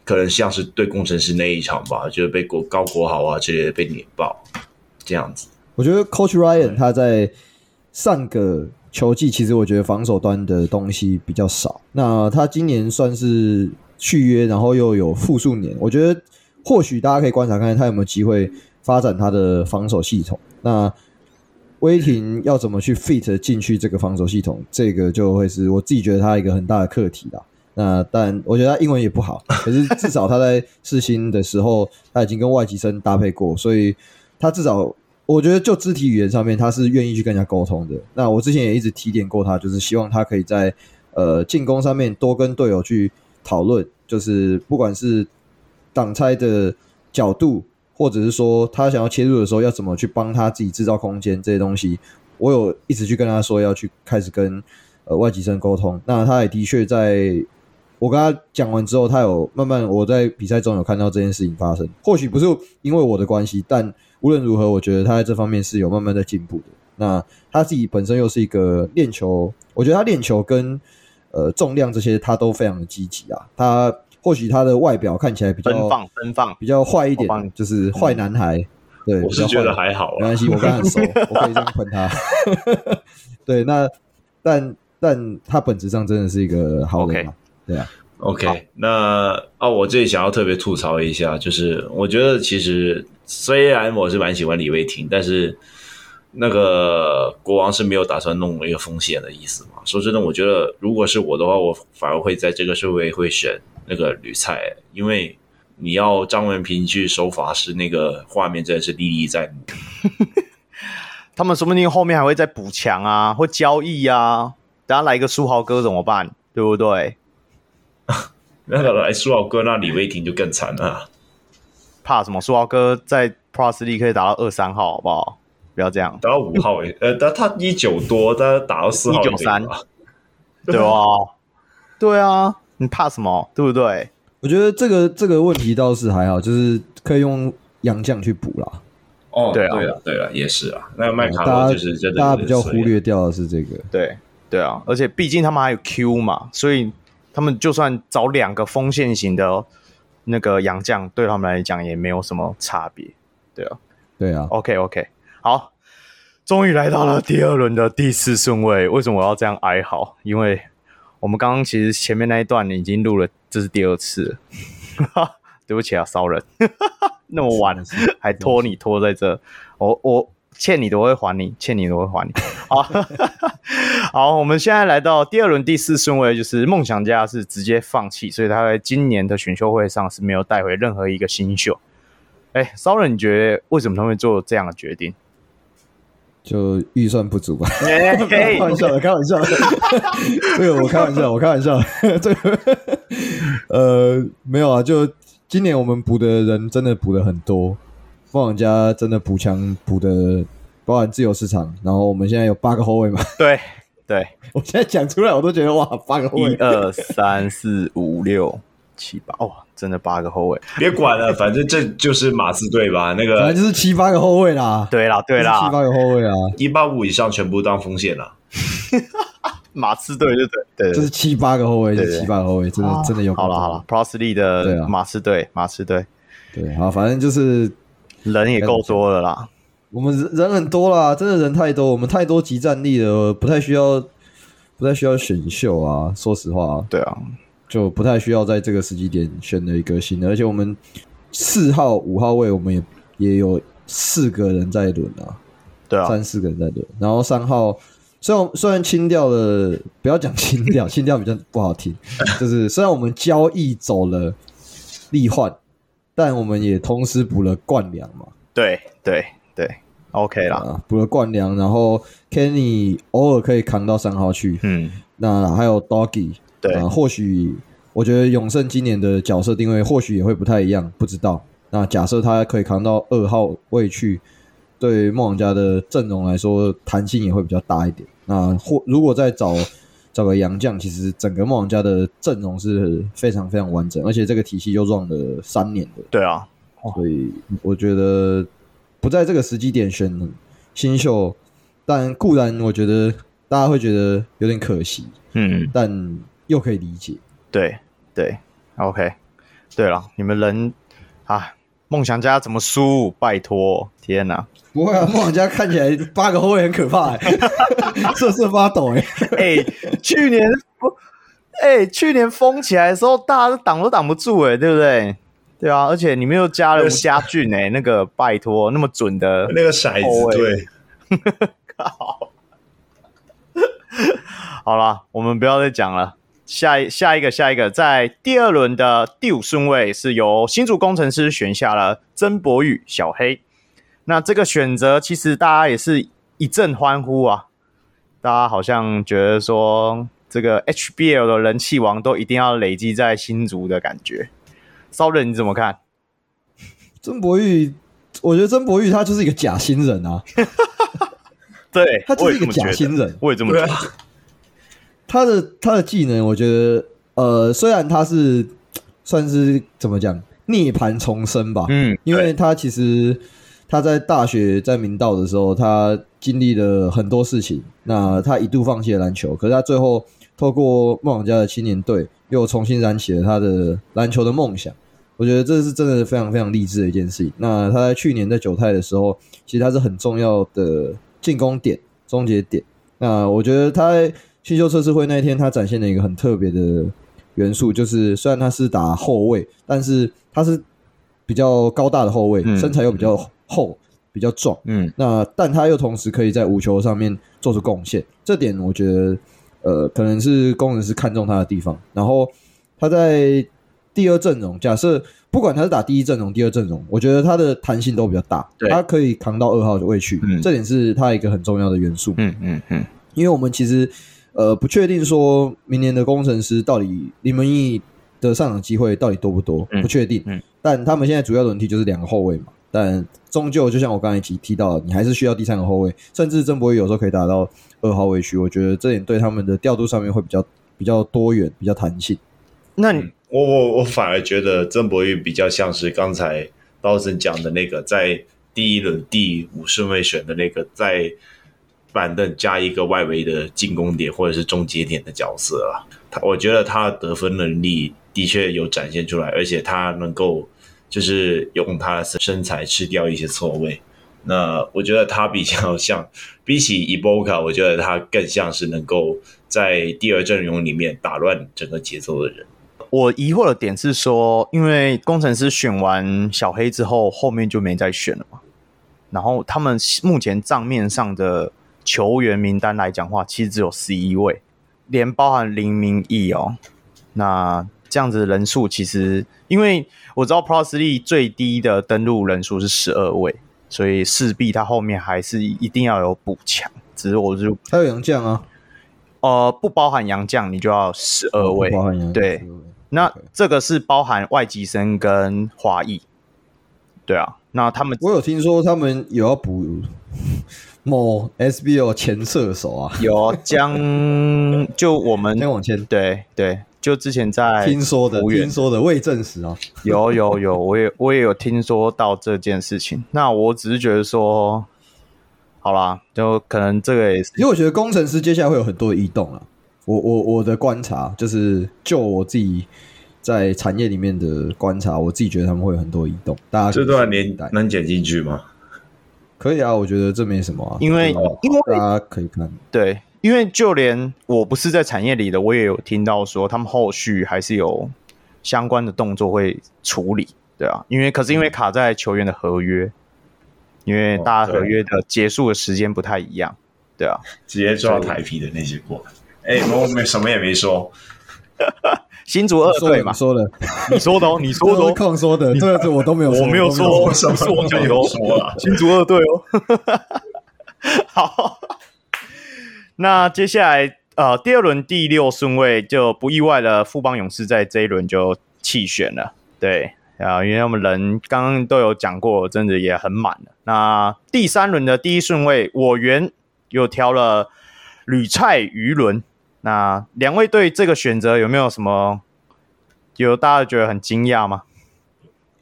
可能像是对工程师那一场吧，就是被国高国豪啊之类的被碾爆这样子。
我觉得 Coach Ryan 他在上个。球技其实我觉得防守端的东西比较少。那他今年算是续约，然后又有复数年，我觉得或许大家可以观察看看他有没有机会发展他的防守系统。那威霆要怎么去 fit 进去这个防守系统，这个就会是我自己觉得他一个很大的课题啦。那但我觉得他英文也不好，可是至少他在世新的时候他已经跟外籍生搭配过，所以他至少。我觉得就肢体语言上面，他是愿意去跟人家沟通的。那我之前也一直提点过他，就是希望他可以在呃进攻上面多跟队友去讨论，就是不管是挡拆的角度，或者是说他想要切入的时候要怎么去帮他自己制造空间这些东西，我有一直去跟他说要去开始跟呃外籍生沟通。那他也的确在我跟他讲完之后，他有慢慢我在比赛中有看到这件事情发生。或许不是因为我的关系，但无论如何，我觉得他在这方面是有慢慢在进步的。那他自己本身又是一个练球，我觉得他练球跟呃重量这些他都非常的积极啊。他或许他的外表看起来比较
奔放，奔放
比较坏一点，就是坏男孩。嗯、对，
我是觉得还好、啊，
没关系，我跟他很熟，[LAUGHS] 我可以这样喷他。[LAUGHS] 对，那但但他本质上真的是一个好人.对啊。
OK，那哦，我这里想要特别吐槽一下，就是我觉得其实虽然我是蛮喜欢李卫廷，但是那个国王是没有打算弄一个风险的意思嘛。说真的，我觉得如果是我的话，我反而会在这个社会会选那个吕菜，因为你要张文平去守法师，那个画面真的是历历在目。[LAUGHS]
他们说不定后面还会再补强啊，或交易啊，等下来一个书豪哥怎么办？对不对？[LAUGHS]
那个来苏豪哥，那李威霆就更惨了。
怕什么？苏豪哥在 Plus League 可以打到二三号，好不好？不要这样，
打到五号诶。呃，但他一九多，他打到四号，一九三，
对啊，对啊，你怕什么？对不对？
我觉得这个这个问题倒是还好，就是可以用洋将去补啦。
哦，对啊，对啊，对啊，也是啊。那麦卡洛就是真的，
大家比较忽略掉的是这个，
对对啊，而且毕竟他们还有 Q 嘛，所以。他们就算找两个锋线型的那个洋将，对他们来讲也没有什么差别，对啊，
对啊。
OK OK，好，终于来到了第二轮的第四顺位。为什么我要这样哀嚎？因为我们刚刚其实前面那一段已经录了，这是第二次了。[LAUGHS] 对不起啊，骚人，[LAUGHS] 那么晚还拖你拖在这，我我。欠你的我会还你，欠你的我会还你。好，[LAUGHS] 好，我们现在来到第二轮第四顺位，就是梦想家是直接放弃，所以他在今年的选秀会上是没有带回任何一个新秀。哎，骚人，你觉得为什么他会做这样的决定？
就预算不足吧。开玩笑的，开玩笑的。这个我开玩笑，我开玩笑。[LAUGHS] 这个呃，没有啊，就今年我们补的人真的补的很多，梦想家真的补强补的，包含自由市场，然后我们现在有八个后卫嘛。[LAUGHS]
对对，
我现在讲出来，我都觉得哇，八个后卫，
一二三四五六七八，哇。真的八个后卫，
别管了，反正这就是马刺队吧。那个
反正就是七八个后卫啦。
对啦，对啦，
七八个后卫啊，
一八五以上全部当锋线了。[LAUGHS]
马刺队就对，对，
这是七八个后卫，就是七八个后卫，真的真的有。
好了好了，Prosely 的马刺队，马刺队，
对，好，反正就是
人也够多了啦。
我们人人很多啦，真的人太多，我们太多集战力了，不太需要，不太需要选秀啊。说实话，
对啊。
就不太需要在这个时机点选了一个新的，而且我们四号、五号位我们也也有四个人在轮啊，
对啊，
三四个人在轮。然后三号虽然虽然清掉了，不要讲清掉，[LAUGHS] 清掉比较不好听，就是虽然我们交易走了力换，但我们也同时补了冠良嘛。
对对对，OK 啦，
补了冠良，然后 Kenny 偶尔可以扛到三号去，嗯，那还有 Doggy。
对、啊，
或许我觉得永胜今年的角色定位或许也会不太一样，不知道。那假设他可以扛到二号位去，对梦想家的阵容来说，弹性也会比较大一点。那或如果再找找个洋将，其实整个梦想家的阵容是非常非常完整，而且这个体系又 run 了三年的。
对啊，
所以我觉得不在这个时机点选新秀，但固然我觉得大家会觉得有点可惜，嗯，但。又可以理解，
对对，OK，对了，你们人啊，梦想家怎么输？拜托，天哪！
不会啊，梦想家看起来八个后卫很可怕，[LAUGHS] 瑟瑟发抖哎
哎，去年不，哎，去年封起来的时候，大家都挡都挡不住哎，对不对？对啊，而且你们又加了吴家俊哎，[LAUGHS] 那个拜托，那么准的
那个骰子，对，[LAUGHS]
靠，好了，我们不要再讲了。下一下一个下一个，在第二轮的第五顺位是由新竹工程师选下了曾博宇小黑。那这个选择其实大家也是一阵欢呼啊！大家好像觉得说，这个 HBL 的人气王都一定要累积在新竹的感觉。骚人你怎么看？
曾博宇，我觉得曾博宇他就是一个假新人啊！[LAUGHS]
对，
他就是一个假新人，
我也这么觉得。
他的他的技能，我觉得，呃，虽然他是算是怎么讲涅槃重生吧，嗯，因为他其实他在大学在明道的时候，他经历了很多事情，那他一度放弃了篮球，可是他最后透过梦想家的青年队，又重新燃起了他的篮球的梦想。我觉得这是真的非常非常励志的一件事情。那他在去年在九泰的时候，其实他是很重要的进攻点、终结点。那我觉得他在新秀测试会那一天，他展现了一个很特别的元素，就是虽然他是打后卫，但是他是比较高大的后卫，嗯、身材又比较厚、比较壮。嗯，那但他又同时可以在无球上面做出贡献，这点我觉得，呃，可能是工程师看中他的地方。然后他在第二阵容，假设不管他是打第一阵容、第二阵容，我觉得他的弹性都比较大，他可以扛到二号的位去，嗯、这点是他一个很重要的元素。嗯嗯嗯，因为我们其实。呃，不确定说明年的工程师到底林文义的上场机会到底多不多，不确定。嗯嗯、但他们现在主要轮替就是两个后卫嘛，但终究就像我刚才提提到，你还是需要第三个后卫，甚至曾博宇有时候可以打到二号位去。我觉得这点对他们的调度上面会比较比较多元，比较弹性。
那你我我我反而觉得曾博宇比较像是刚才刀森讲的那个，在第一轮第五顺位选的那个在。板凳加一个外围的进攻点或者是终结点的角色啊，他我觉得他的得分能力的确有展现出来，而且他能够就是用他的身材吃掉一些错位。那我觉得他比较像，[LAUGHS] 比起伊波卡，我觉得他更像是能够在第二阵容里面打乱整个节奏的人。
我疑惑的点是说，因为工程师选完小黑之后，后面就没再选了嘛，然后他们目前账面上的。球员名单来讲话，其实只有十一位，连包含林明义哦。那这样子的人数，其实因为我知道 Pro 实力最低的登录人数是十二位，所以势必他后面还是一定要有补强。只是我就
他有杨将啊，
呃，不包含杨将，你就要十二位。
包含
对，那这个是包含外籍生跟华裔。对啊，那他们
我有听说他们有要补某 SBO 前射手啊，
有将就我们
先往前，
对对。就之前在
听说的，听说的未证实啊，
有有有，我也我也有听说到这件事情。那我只是觉得说，好啦，就可能这个也是，
因为我觉得工程师接下来会有很多的异动了。我我我的观察就是，就我自己在产业里面的观察，我自己觉得他们会有很多异动。大家
这段连能剪进去吗？
可以啊，我觉得这没什么啊，
因为因为
大家可以看
对。因为就连我不是在产业里的，我也有听到说，他们后续还是有相关的动作会处理，对啊。因为可是因为卡在球员的合约，因为大家合约的结束的时间不太一样，对啊。
直接抓台皮的那些过来，哎，我没什么也没说。
新竹二队嘛，
说的，
你说的哦，[LAUGHS] 你说的，
抗说的，这个我都没有，
我没有说，
我什么都没有说了。[LAUGHS]
新竹二队哦，[LAUGHS] 好。那接下来，呃，第二轮第六顺位就不意外的富邦勇士在这一轮就弃选了，对啊，因为他们人刚刚都有讲过，真的也很满了。那第三轮的第一顺位，我原又挑了吕菜鱼轮。那两位对这个选择有没有什么？有大家觉得很惊讶吗？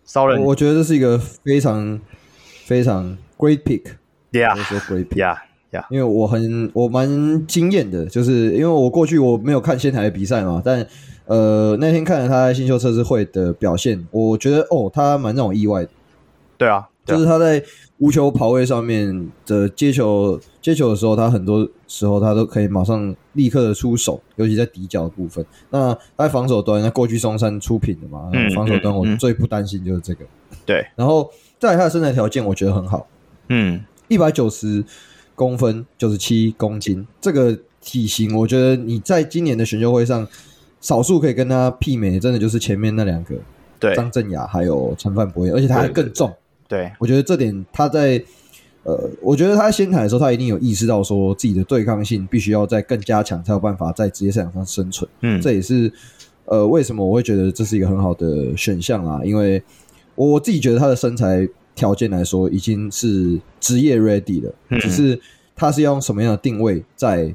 骚人，
我觉得这是一个非常非常 great pick，yeah，
说
great
pick，yeah。
Yeah. 因为我很我蛮惊艳的，就是因为我过去我没有看仙台的比赛嘛，但呃那天看了他在新秀测试会的表现，我觉得哦他蛮让我意外的。
对啊，对啊，
就是他在无球跑位上面的接球接球的时候，他很多时候他都可以马上立刻的出手，尤其在底角的部分。那在防守端，那过去松山出品的嘛，嗯、防守端我最不担心就是这个。
对、
嗯，然后在他的身材条件，我觉得很好。嗯，一百九十。公分九十七公斤，这个体型，我觉得你在今年的选秀会上，少数可以跟他媲美，真的就是前面那两个，
对，
张镇雅还有陈范博彦，而且他还更重。
对，对，对，
我觉得这点他在，呃，我觉得他在仙台的时候，他一定有意识到说自己的对抗性必须要再更加强，才有办法在职业赛场上生存。嗯，这也是呃为什么我会觉得这是一个很好的选项啊，因为我自己觉得他的身材。条件来说已经是职业 ready 了，只是他是要用什么样的定位在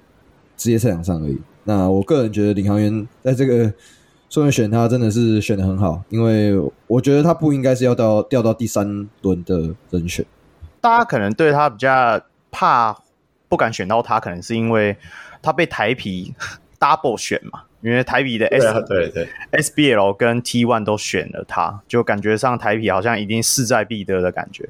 职业赛场上而已。那我个人觉得领航员在这个顺位选他真的是选的很好，因为我觉得他不应该是要到掉到第三轮的人选。
大家可能对他比较怕，不敢选到他，可能是因为他被台皮 [LAUGHS] double 选嘛。因为台皮的 S
对对
SBL 跟 T1 都选了他，就感觉上台皮好像已经势在必得的感觉。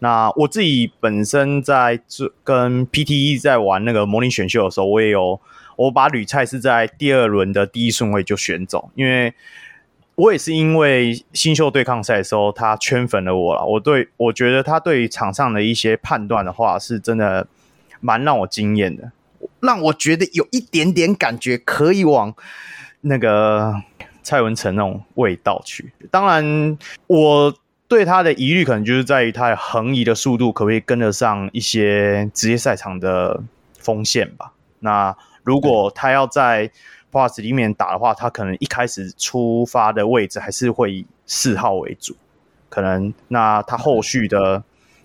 那我自己本身在跟 PTE 在玩那个模拟选秀的时候，我也有我把吕菜是在第二轮的第一顺位就选走，因为我也是因为新秀对抗赛的时候他圈粉了我了。我对我觉得他对于场上的一些判断的话，是真的蛮让我惊艳的。让我觉得有一点点感觉可以往那个蔡文成那种味道去。当然，我对他的疑虑可能就是在于他的横移的速度可不可以跟得上一些职业赛场的锋线吧。那如果他要在 Plus 里面打的话，他可能一开始出发的位置还是会以四号为主。可能那他后续的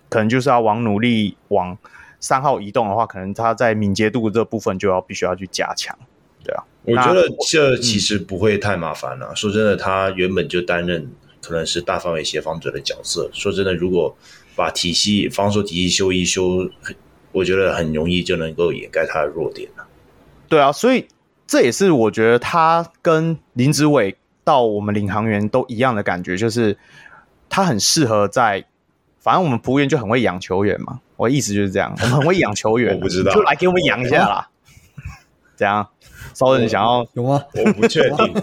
可能就是要往努力往。三号移动的话，可能他在敏捷度这部分就要必须要去加强，对啊。
我觉得这其实不会太麻烦了。嗯、说真的，他原本就担任可能是大范围协防者的角色。说真的，如果把体系防守体系修一修，我觉得很容易就能够掩盖他的弱点了。
对啊，所以这也是我觉得他跟林子伟到我们领航员都一样的感觉，就是他很适合在。反正我们服务员就很会养球员嘛，我的意思就是这样，我们很会养球员，[LAUGHS]
我不知道，
就来给我们养一下啦。[LAUGHS] 怎样？骚人想要
有吗？
我不确定。[LAUGHS]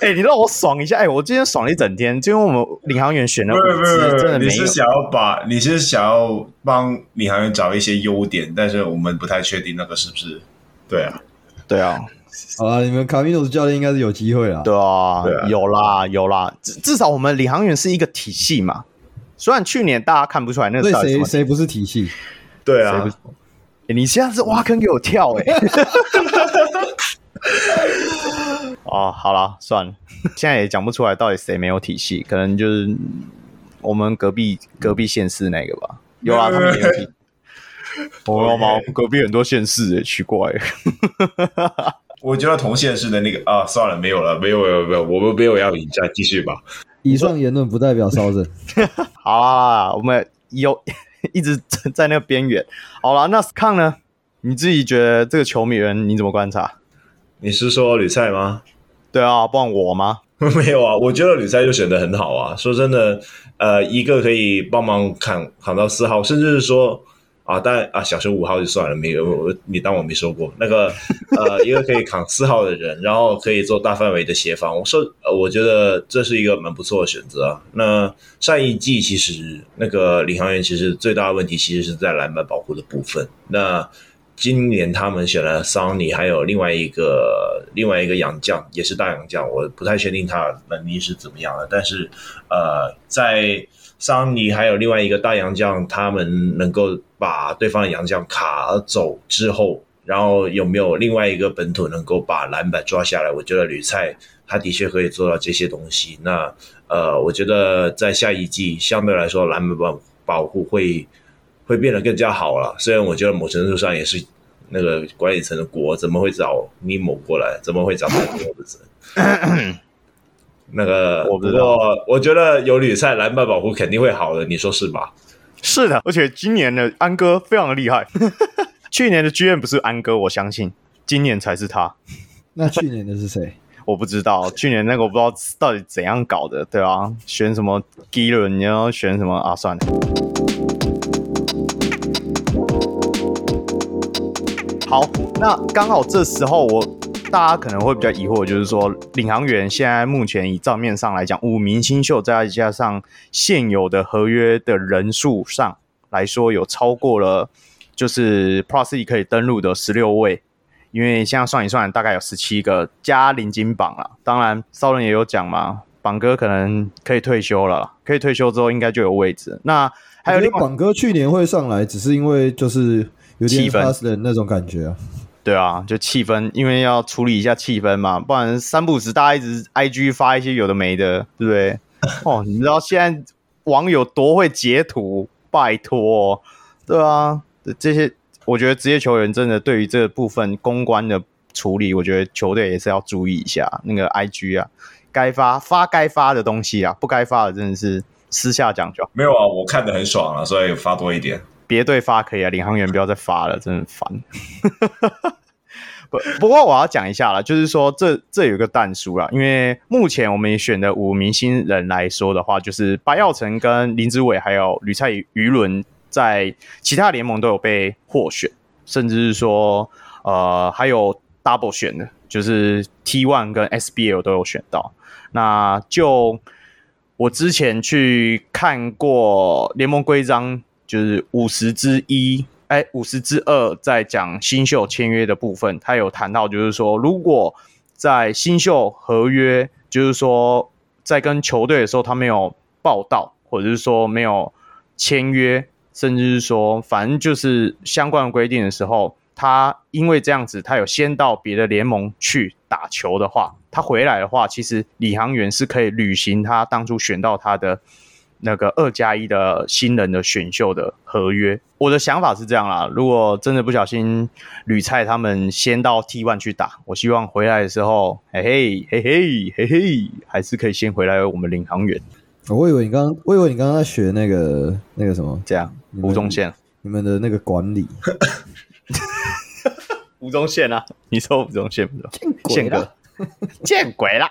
哎、欸，你让我爽一下！哎、欸，我今天爽了一整天，就因为我们领航员选了五支，真的没。
你是想要把你是想要帮领航员找一些优点，但是我们不太确定那个是不是？对啊，
对啊。
好啦，你们卡米诺斯教练应该是有机会了。
对啊，
对啊
有啦有啦，至至少我们领航员是一个体系嘛。虽然去年大家看不出来那个
谁谁不是体系，
对啊，
欸、你现在是挖坑给我跳哎、欸！[LAUGHS] 哦，好了，算了，现在也讲不出来到底谁没有体系，可能就是我们隔壁隔壁县市那个吧。有啊，他们也有体。[LAUGHS] 我知道吗？隔壁很多县市哎，奇怪。[LAUGHS]
我觉得同县市的那个啊，算了，没有了，没有没有没有，我们没有要引战，继续吧。
以上言论不代表骚人。
好啊，我们有一直在 [LAUGHS] 那个边缘。好了，那康呢？你自己觉得这个球迷人你怎么观察？
你是说吕赛吗？
对啊，不然我吗？[LAUGHS]
没有啊，我觉得吕赛就选得很好啊。说真的，呃，一个可以帮忙扛扛到四号，甚至是说。啊，但啊，小学五号就算了，没有，你当我没说过。那个，呃，一个可以扛四号的人，然后可以做大范围的协防，我说，呃，我觉得这是一个蛮不错的选择啊。那上一季其实那个领航员其实最大的问题其实是在篮板保护的部分。那今年他们选了桑尼，还有另外一个另外一个洋将，也是大洋将，我不太确定他能力是怎么样的，但是呃，在。桑尼还有另外一个大洋将，他们能够把对方的洋将卡走之后，然后有没有另外一个本土能够把篮板抓下来？我觉得吕菜他的确可以做到这些东西。那呃，我觉得在下一季相对来说篮板保护会会变得更加好了。虽然我觉得某程度上也是那个管理层的锅，怎么会找尼莫过来？怎么会找麦克尔？那个，我不过我觉得有吕赛篮板保护肯定会好的，你说是吧？
是的，而且今年的安哥非常的厉害。[LAUGHS] 去年的 GM 不是安哥，我相信今年才是他。
那去年的是谁？
我不知道，去年那个我不知道到底怎样搞的，对啊，选什么 Gillen，然后选什么啊？算了。好，那刚好这时候我。大家可能会比较疑惑，就是说，领航员现在目前以账面上来讲，五名新秀再加上现有的合约的人数上来说，有超过了就是 Plus 可以登录的十六位，因为现在算一算，大概有十七个加领金榜了。当然，骚人也有讲嘛，榜哥可能可以退休了，可以退休之后应该就有位置。那还有，
榜哥去年会上来，只是因为就是有点 Plus 的那种感觉啊。
对啊，就气氛，因为要处理一下气氛嘛，不然三不五时大家一直 IG 发一些有的没的，对不对？[LAUGHS] 哦，你知道现在网友多会截图，拜托，对啊，这些我觉得职业球员真的对于这部分公关的处理，我觉得球队也是要注意一下。那个 IG 啊，该发发该发的东西啊，不该发的真的是私下讲就好。
没有啊，我看的很爽啊，所以发多一点。
别队发可以啊，领航员不要再发了，真的很烦。[LAUGHS] 不不过我要讲一下啦，就是说这这有个但书啦，因为目前我们选的五名新人来说的话，就是白耀成跟林志伟还有吕菜鱼轮，在其他联盟都有被获选，甚至是说呃还有 double 选的，就是 T One 跟 SBL 都有选到。那就我之前去看过联盟规章。就是五十之一，哎，五十之二，在讲新秀签约的部分，他有谈到，就是说，如果在新秀合约，就是说在跟球队的时候，他没有报到，或者是说没有签约，甚至是说，反正就是相关的规定的时候，他因为这样子，他有先到别的联盟去打球的话，他回来的话，其实李航员是可以履行他当初选到他的。那个二加一的新人的选秀的合约，我的想法是这样啦。如果真的不小心吕菜他们先到 T one 去打，我希望回来的时候，嘿嘿嘿嘿嘿嘿，还是可以先回来我们领航员。
我以为你刚刚，我以为你刚刚在学那个那个什么，
这样吴宗宪，
你们的那个管理，[LAUGHS]
吴宗宪啊？你说吴宗宪不是？宪哥，见鬼了！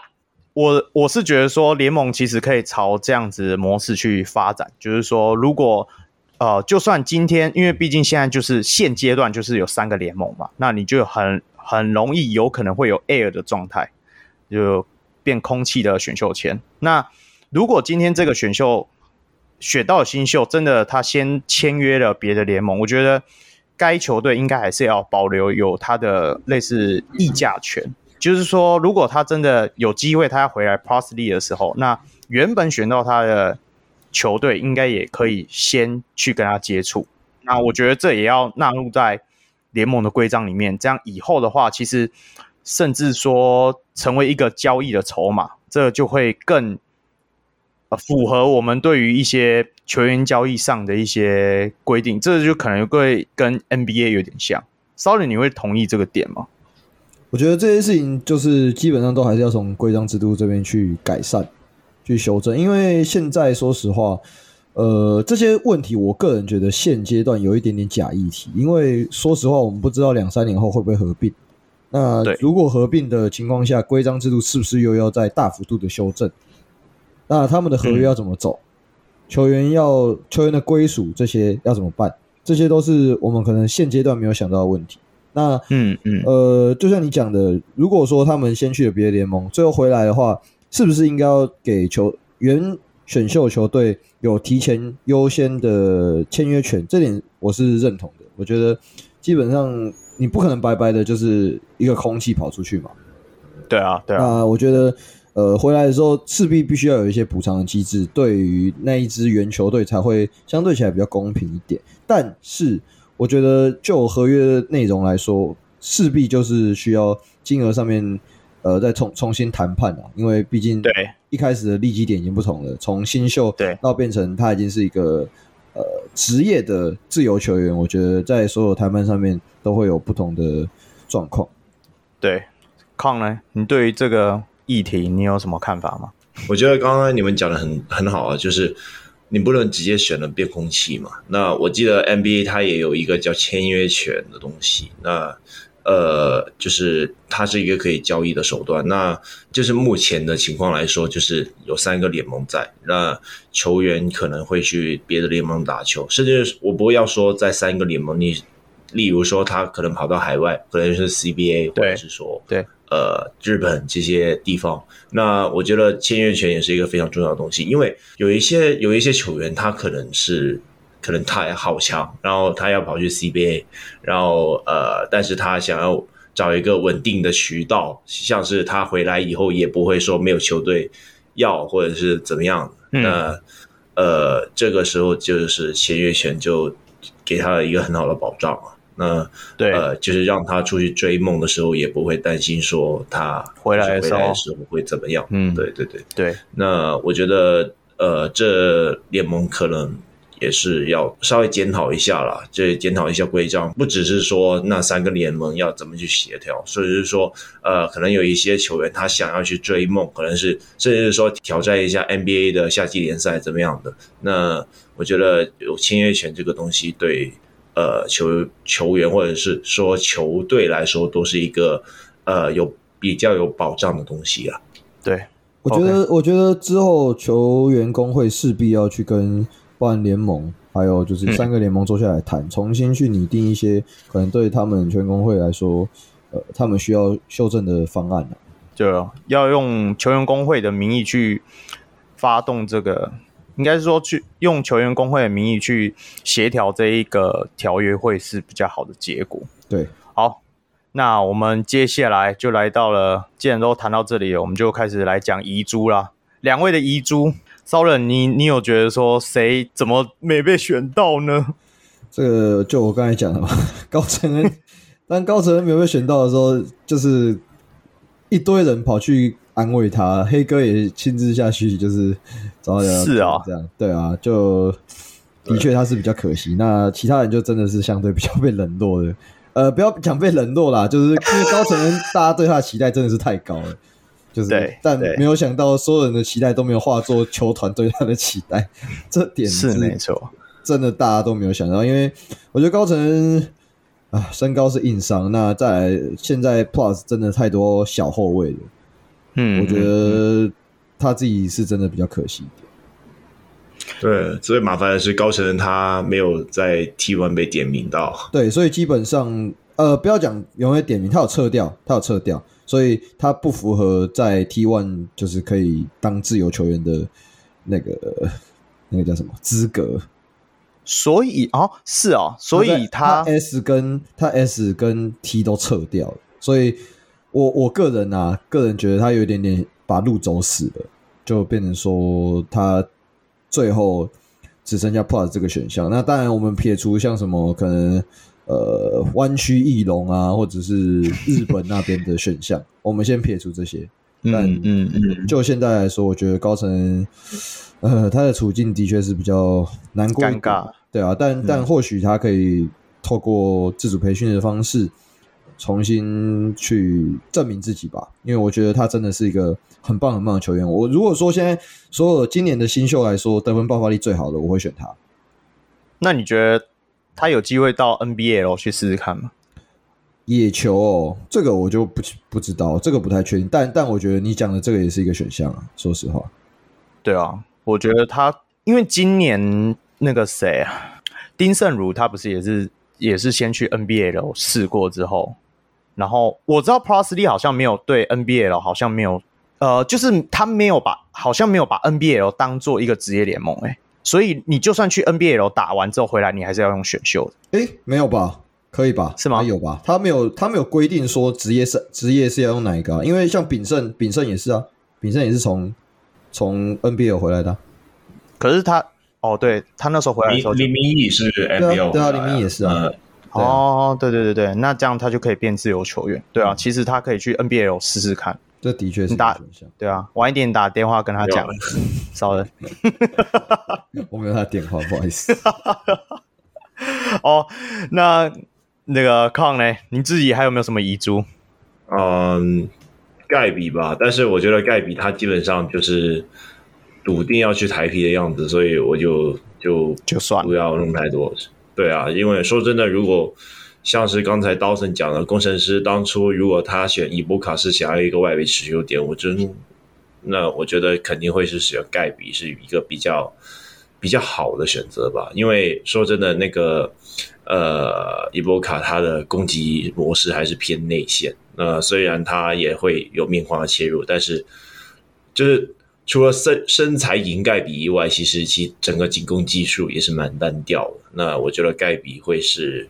我我是觉得说，联盟其实可以朝这样子模式去发展，就是说，如果呃，就算今天，因为毕竟现在就是现阶段就是有三个联盟嘛，那你就很很容易有可能会有 air 的状态，就变空气的选秀签。那如果今天这个选秀选到新秀，真的他先签约了别的联盟，我觉得该球队应该还是要保留有他的类似议价权，就是说，如果他真的有机会他要回来 Prosley 的时候，那原本选到他的球队应该也可以先去跟他接触。那我觉得这也要纳入在联盟的规章里面，这样以后的话，其实甚至说成为一个交易的筹码，这就会更符合我们对于一些球员交易上的一些规定。这就可能会跟 NBA 有点像。Sorry，你会同意这个点吗？
我觉得这些事情就是基本上都还是要从规章制度这边去改善、去修正，因为现在说实话。呃，这些问题，我个人觉得现阶段有一点点假议题，因为说实话，我们不知道两三年后会不会合并。那如果合并的情况下，规章制度是不是又要再大幅度的修正？那他们的合约要怎么走？嗯、球员要球员的归属这些要怎么办？这些都是我们可能现阶段没有想到的问题。那嗯嗯呃，就像你讲的，如果说他们先去了别的联盟，最后回来的话，是不是应该要给球员？选秀球队有提前优先的签约权，这点我是认同的。我觉得基本上你不可能白白的就是一个空气跑出去嘛。
对啊，对啊。
那我觉得，呃，回来的时候势必必须要有一些补偿的机制，对于那一支原球队才会相对起来比较公平一点。但是，我觉得就合约内容来说，势必就是需要金额上面。呃，再重重新谈判啊，因为毕竟对一开始的利基点已经不同了，从新秀对到变成他已经是一个呃职业的自由球员，我觉得在所有谈判上面都会有不同的状况。
对，康呢，你对于这个议题你有什么看法吗？
我觉得刚刚你们讲的很很好啊，就是你不能直接选了变空气嘛。那我记得 NBA 它也有一个叫签约权的东西，那。呃，就是它是一个可以交易的手段。那就是目前的情况来说，就是有三个联盟在，那球员可能会去别的联盟打球，甚至我不会要说在三个联盟，你例如说他可能跑到海外，可能是 CBA，或者是说
对
呃日本这些地方。那我觉得签约权也是一个非常重要的东西，因为有一些有一些球员他可能是。可能他也好强，然后他要跑去 CBA，然后呃，但是他想要找一个稳定的渠道，像是他回来以后也不会说没有球队要或者是怎么样。嗯、那呃，这个时候就是签约权就给他一个很好的保障啊。那对，呃，就是让他出去追梦的时候也不会担心说他回来回来的时候会怎么样。嗯，对对对对。那我觉得呃，这联盟可能。也是要稍微检讨一下啦，这检讨一下规章，不只是说那三个联盟要怎么去协调，所以是说，呃，可能有一些球员他想要去追梦，可能是甚至是说挑战一下 NBA 的夏季联赛怎么样的。那我觉得有签约权这个东西对，对呃球球员或者是说球队来说，都是一个呃有比较有保障的东西啊。
对，
我觉得，我觉得之后球员工会势必要去跟。办联盟，还有就是三个联盟坐下来谈，嗯、重新去拟定一些可能对他们全工会来说，呃，他们需要修正的方案，
就要用球员工会的名义去发动这个，应该是说去用球员工会的名义去协调这一个条约会是比较好的结果。
对，
好，那我们接下来就来到了，既然都谈到这里了，我们就开始来讲遗珠啦。两位的遗珠。骚人，你你有觉得说谁怎么没被选到呢？
这个就我刚才讲的嘛，高承恩。[LAUGHS] 当高承恩没有被选到的时候，就是一堆人跑去安慰他，黑哥也亲自下去，就是找他
是啊，
这样对啊，就的确他是比较可惜。那其他人就真的是相对比较被冷落的，呃，不要讲被冷落啦，就是因为高承恩大家对他的期待真的是太高了。就是，对但没有想到，所有人的期待都没有化作球团对他的期待，这点是没错，真的大家都没有想到。因为我觉得高层啊，身高是硬伤，那再来现在 Plus 真的太多小后卫了，嗯，我觉得他自己是真的比较可惜。
对，最麻烦的是高晨他没有在 T one 被点名到，
对，所以基本上呃，不要讲有没有点名，他有撤掉，他有撤掉。所以他不符合在 T one 就是可以当自由球员的那个那个叫什么资格？
所以哦，是哦，所以他，
他 S 跟他 S 跟 T 都撤掉了，所以我我个人啊，个人觉得他有一点点把路走死了，就变成说他最后只剩下 Plus 这个选项。那当然，我们撇除像什么可能呃弯曲翼龙啊，或者是日本那边的选项，我们先撇除这些。[LAUGHS] 但嗯嗯嗯，就现在来说，我觉得高层。呃，他的处境的确是比较难过，尴尬，对啊，但、嗯、但或许他可以透过自主培训的方式，重新去证明自己吧。因为我觉得他真的是一个很棒很棒的球员。我如果说现在所有今年的新秀来说，得分爆发力最好的，我会选他。
那你觉得他有机会到 NBL 去试试看吗？
野球哦，这个我就不不知道，这个不太确定。但但我觉得你讲的这个也是一个选项啊，说实话。
对啊。我觉得他，因为今年那个谁啊，丁胜儒，他不是也是也是先去 NBL 试过之后，然后我知道 Plus Lee 好像没有对 NBL 好像没有，呃，就是他没有把好像没有把 NBL 当做一个职业联盟哎，所以你就算去 NBL 打完之后回来，你还是要用选秀
的。诶，没有吧？可以吧？
是吗？
有吧？他没有他没有规定说职业是职业是要用哪一个啊？因为像炳胜炳胜也是啊，炳胜也是从。从 NBL 回来的，
可是他哦，对他那时候回来的时候，
林明义是 NBL，
对啊，林明义也是啊。
哦，对对对对，那这样他就可以变自由球员，对啊，其实他可以去 NBL 试试看，
这的确是
你打，对啊，晚一点打电话跟他讲，少了，[LAUGHS]
我没有他电话，不好意思。[LAUGHS]
哦，那那个康呢？你自己还有没有什么遗珠？
嗯。盖比吧，但是我觉得盖比他基本上就是笃定要去台皮的样子，所以我就就
就算
不要弄太多。对啊，因为说真的，如果像是刚才刀森讲的，工程师当初如果他选伊波卡是想要一个外围持球点，我真那我觉得肯定会是选盖比是一个比较比较好的选择吧。因为说真的，那个呃伊波卡他的攻击模式还是偏内线。那，虽然他也会有面框的切入，但是就是除了身身材赢盖比以外，其实其整个进攻技术也是蛮单调的。那我觉得盖比会是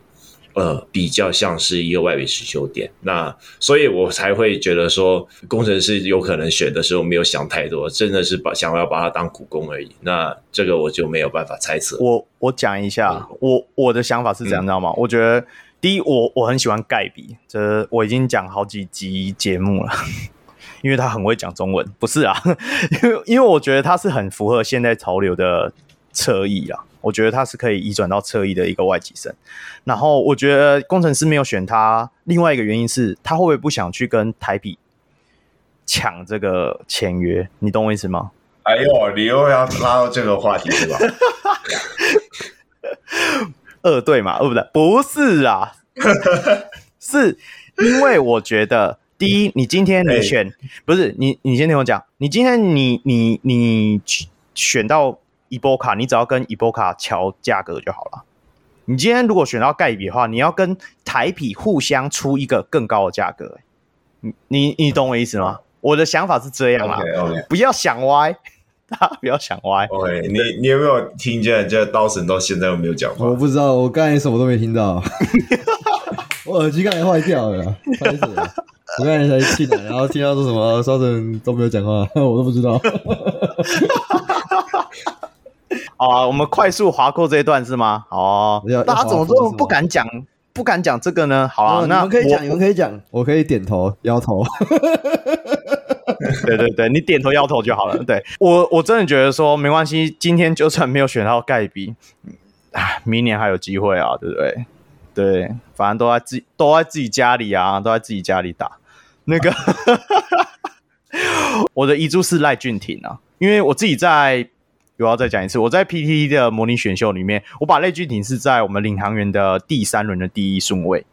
呃比较像是一个外围持球点，那所以我才会觉得说工程师有可能选的时候没有想太多，真的是把想要把他当苦工而已。那这个我就没有办法猜测。
我我讲一下，嗯、我我的想法是怎样，知道吗？我觉得。第一，我我很喜欢盖比，这我已经讲好几集节目了，因为他很会讲中文，不是啊，因为因为我觉得他是很符合现在潮流的侧翼啊，我觉得他是可以移转到侧翼的一个外籍生。然后我觉得工程师没有选他，另外一个原因是他会不会不想去跟台啤抢这个签约？你懂我意思吗？
哎呦，你又要拉到这个话题是吧？
二队嘛，哦不对，不是啊，[LAUGHS] 是因为我觉得，第一，你今天你选，不是你，你先听我讲，你今天你你你选到伊波卡，你只要跟伊波卡乔价格就好了。你今天如果选到盖比的话，你要跟台匹互相出一个更高的价格。你你你懂我意思吗？我的想法是这样啦，okay, okay. 不要想歪。[LAUGHS] 大家不要想歪。
OK，你你有没有听见？这刀神到现在都没有讲话。
我不知道，我刚才什么都没听到。[LAUGHS] 我耳机刚才坏掉了，不好意思。我刚才才进来，然后听到说什么，稍等都没有讲话，我都不知道。[LAUGHS]
好啊，我们快速划过这一段是吗？哦，大家怎么这么不敢讲？不敢讲这个呢？好啊，那
你们可以讲，你们可以讲，我可以点头摇头。[LAUGHS]
对对对，你点头摇头就好了。对我，我真的觉得说没关系。今天就算没有选到盖比，啊，明年还有机会啊，对不对？对，反正都在自都在自己家里啊，都在自己家里打。那个，[LAUGHS] 我的遗珠是赖俊廷啊，因为我自己在，我要再讲一次，我在 PTT 的模拟选秀里面，我把赖俊廷是在我们领航员的第三轮的第一顺位。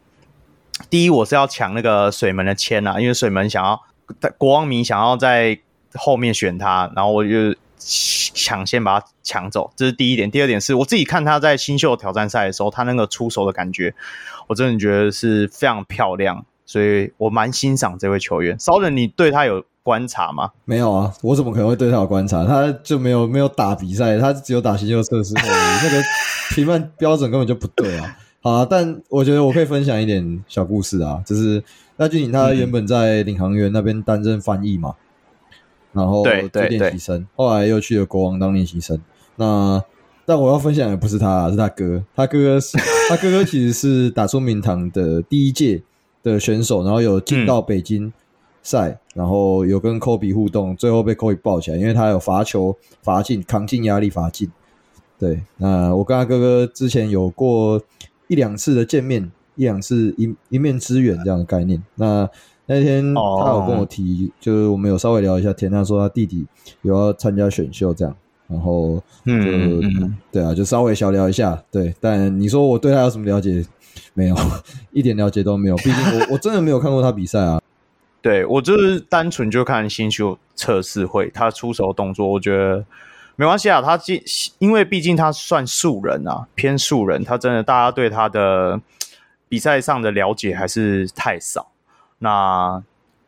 第一，我是要抢那个水门的签啊，因为水门想要。国王迷想要在后面选他，然后我就抢先把他抢走，这是第一点。第二点是我自己看他在新秀挑战赛的时候，他那个出手的感觉，我真的觉得是非常漂亮。所以我蛮欣赏这位球员。烧人，你对他有观察吗？
没有啊，我怎么可能会对他有观察？他就没有没有打比赛，他只有打新秀测试，那个评判标准根本就不对啊。[LAUGHS] 好，但我觉得我可以分享一点小故事啊，就是赖俊颖他原本在领航员那边担任翻译嘛，然后做练习生，后来又去了国王当练习生。那但我要分享的不是他，是他哥，他哥哥是他哥哥其实是打出名堂的第一届的选手，然后有进到北京赛，嗯、然后有跟科比互动，最后被科比抱起来，因为他有罚球罚进，扛进压力罚进。对，那我跟他哥哥之前有过。一两次的见面，一两次一一面之缘这样的概念。那那天他有跟我提，oh. 就是我们有稍微聊一下天。他说他弟弟有要参加选秀这样，然后就嗯嗯对啊，就稍微小聊一下。对，但你说我对他有什么了解？没有，[LAUGHS] 一点了解都没有。毕竟我我真的没有看过他比赛啊。[LAUGHS]
对，我就是单纯就看新秀测试会，他出手动作，我觉得。没关系啊，他既因为毕竟他算素人啊，偏素人，他真的大家对他的比赛上的了解还是太少。那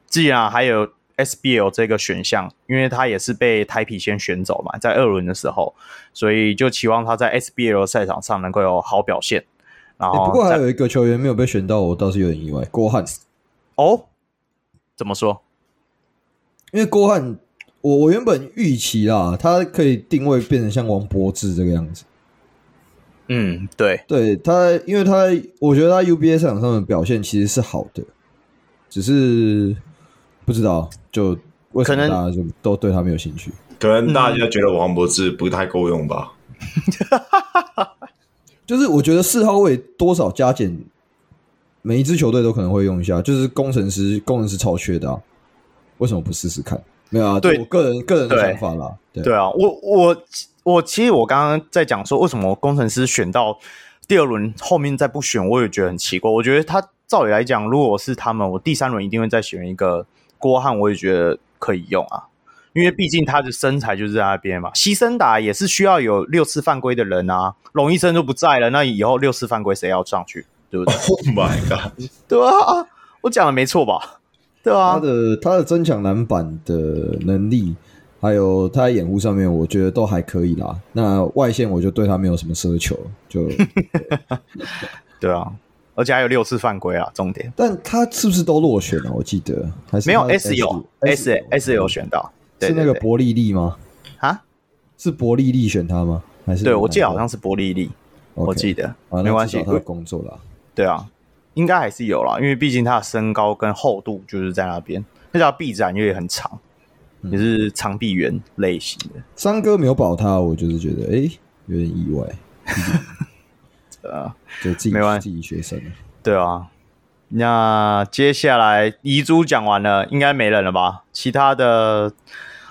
既然还有 SBL 这个选项，因为他也是被台啤先选走嘛，在二轮的时候，所以就期望他在 SBL 赛场上能够有好表现。然后、欸、
不过还有一个球员没有被选到，我倒是有点意外，郭汉。
哦，怎么说？
因为郭汉。我我原本预期啦，他可以定位变成像王柏智这个样子。
嗯，对，
对他，因为他我觉得他 UBA 赛场上的表现其实是好的，只是不知道就为什么大家就都对他没有兴趣？
可能大家觉得王柏智不太够用吧。[LAUGHS]
就是我觉得四号位多少加减，每一支球队都可能会用一下。就是工程师，工程师超缺的啊，为什么不试试看？没有啊，对我个人个人的想法啦。
对，对啊，我我我其实我刚刚在讲说，为什么工程师选到第二轮后面再不选，我也觉得很奇怪。我觉得他照理来讲，如果是他们，我第三轮一定会再选一个郭汉，我也觉得可以用啊，因为毕竟他的身材就是在那边嘛。牺牲打也是需要有六次犯规的人啊，龙医生都不在了，那以后六次犯规谁要上去？对不对？[LAUGHS]
Oh my god！
对啊，我讲的没错吧？对啊，
他的他的争抢篮板的能力，还有他在掩护上面，我觉得都还可以啦。那外线我就对他没有什么奢求，就对，[LAUGHS] [LAUGHS]
对啊，而且还有六次犯规啊，重点。
但他是不是都落选了？我记得还是
没有 S 有 S S, 有选到，
是那个伯利利吗？
啊，
是伯利利选他吗？还是
对我记得好像是伯利利，我记得没关系，
他的工作了。
对啊。应该还是有啦，因为毕竟他的身高跟厚度就是在那边，那叫臂展也很长，嗯、也是长臂猿类型的。
三哥没有保他，我就是觉得哎、欸，有点意外。[LAUGHS]
啊，
就自己没关系，自己学生。
对啊，那接下来遗珠讲完了，应该没人了吧？其他的，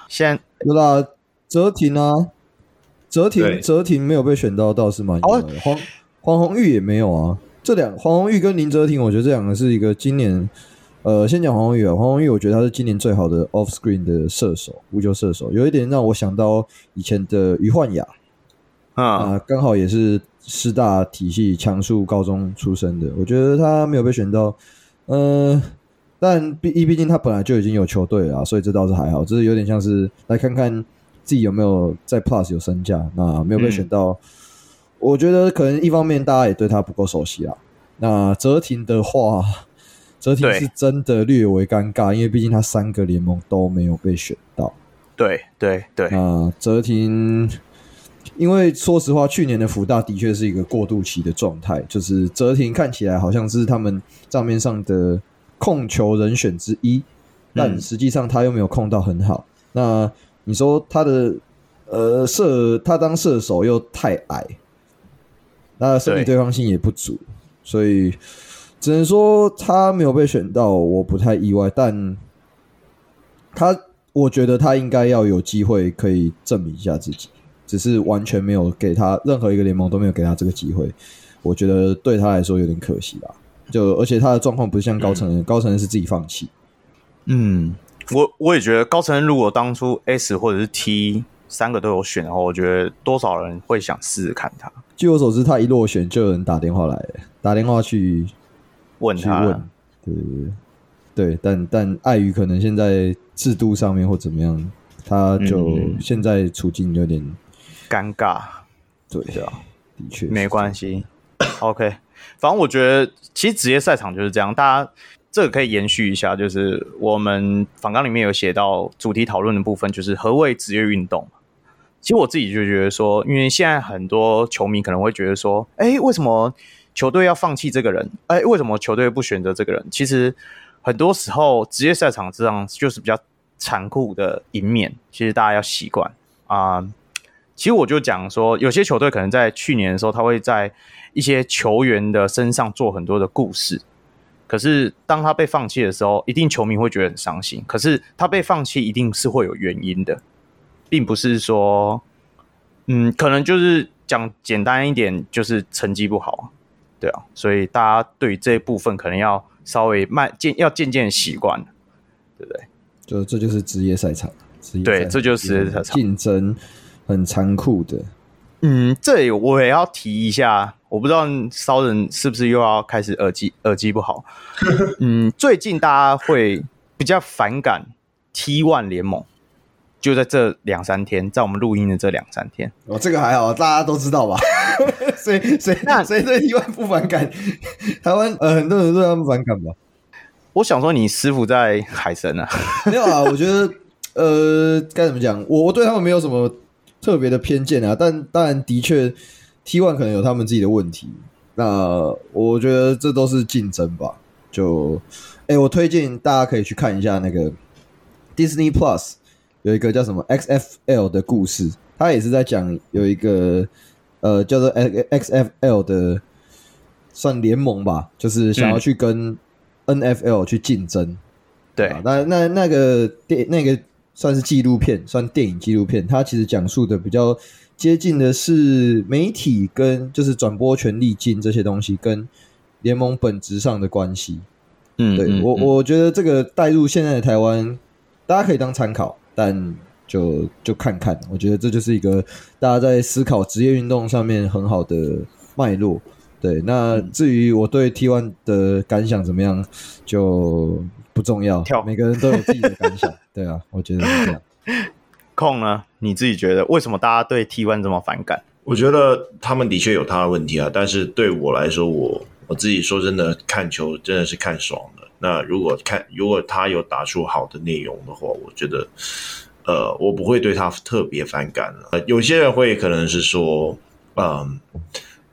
先
有啦，泽廷啊，泽廷，泽廷没有被选到，倒是蛮意外的。黄黄鸿玉也没有啊。这两黄宏玉跟林哲廷，我觉得这两个是一个今年，呃，先讲黄宏玉啊。黄宏玉，我觉得他是今年最好的 off screen 的射手，无球射手，有一点让我想到以前的余焕雅啊，刚好也是师大体系强数高中出身的。我觉得他没有被选到，嗯、呃，但毕毕竟他本来就已经有球队了，所以这倒是还好。这是有点像是来看看自己有没有在 plus 有身价，那没有被选到。嗯我觉得可能一方面大家也对他不够熟悉啊。那泽廷的话，泽廷是真的略微尴尬，因为毕竟他三个联盟都没有被选到。
对对对。
那泽廷，因为说实话，去年的福大的确是一个过渡期的状态，就是泽廷看起来好像是他们账面上的控球人选之一，但实际上他又没有控到很好。嗯、那你说他的呃射，他当射手又太矮。那身体对抗性也不足，所以只能说他没有被选到，我不太意外。但他，我觉得他应该要有机会可以证明一下自己，只是完全没有给他任何一个联盟都没有给他这个机会，我觉得对他来说有点可惜吧。就而且他的状况不是像高承恩，嗯、高承恩是自己放弃。
嗯，我我也觉得高承恩如果当初 S 或者是 T 三个都有选的话，我觉得多少人会想试试看他。据
我所知，他一落选就有人打电话来，打电话去
问他。
对对，但但碍于可能现在制度上面或怎么样，他就现在处境有点
尴尬。
对啊，的确
没关系。OK，反正我觉得其实职业赛场就是这样，大家这个可以延续一下，就是我们访纲里面有写到主题讨论的部分，就是何谓职业运动。其实我自己就觉得说，因为现在很多球迷可能会觉得说，哎，为什么球队要放弃这个人？哎，为什么球队不选择这个人？其实很多时候职业赛场这样就是比较残酷的一面，其实大家要习惯啊。呃其实我就讲说，有些球队可能在去年的时候，他会在一些球员的身上做很多的故事。可是当他被放弃的时候，一定球迷会觉得很伤心。可是他被放弃一定是会有原因的，并不是说，嗯，可能就是讲简单一点，就是成绩不好，对啊。所以大家对于这一部分可能要稍微慢渐，要渐渐习惯，对不对？
就这就是职业赛场，职业
对，这就是职业赛场
竞争。很残酷的，
嗯，这里我也要提一下，我不知道骚人是不是又要开始耳机耳机不好。[LAUGHS] 嗯，最近大家会比较反感 T One 联盟，就在这两三天，在我们录音的这两三天，
哦，这个还好，大家都知道吧？[LAUGHS] 谁谁那谁对 T One 不反感？台湾呃，很多人对他们反感吧？
我想说，你师傅在海神啊？[LAUGHS]
没有啊，我觉得呃，该怎么讲？我我对他们没有什么。特别的偏见啊，但当然的确，T One 可能有他们自己的问题。那我觉得这都是竞争吧。就，哎、欸，我推荐大家可以去看一下那个 Disney Plus 有一个叫什么 XFL 的故事，他也是在讲有一个呃叫做 XFL 的算联盟吧，就是想要去跟 NFL 去竞争。嗯、
对，
那那那个电那个。算是纪录片，算电影纪录片。它其实讲述的比较接近的是媒体跟就是转播权利金这些东西跟联盟本质上的关系。嗯，对，我我觉得这个带入现在的台湾，大家可以当参考，但就就看看。我觉得这就是一个大家在思考职业运动上面很好的脉络。对，那至于我对 T One 的感想怎么样，就。不重要，跳每个人都有自己的感想。[LAUGHS] 对啊，我觉得是这样。
控呢？你自己觉得为什么大家对 T One 这么反感？
我觉得他们的确有他的问题啊，但是对我来说，我我自己说真的，看球真的是看爽的。那如果看，如果他有打出好的内容的话，我觉得，呃，我不会对他特别反感了。呃，有些人会可能是说，嗯。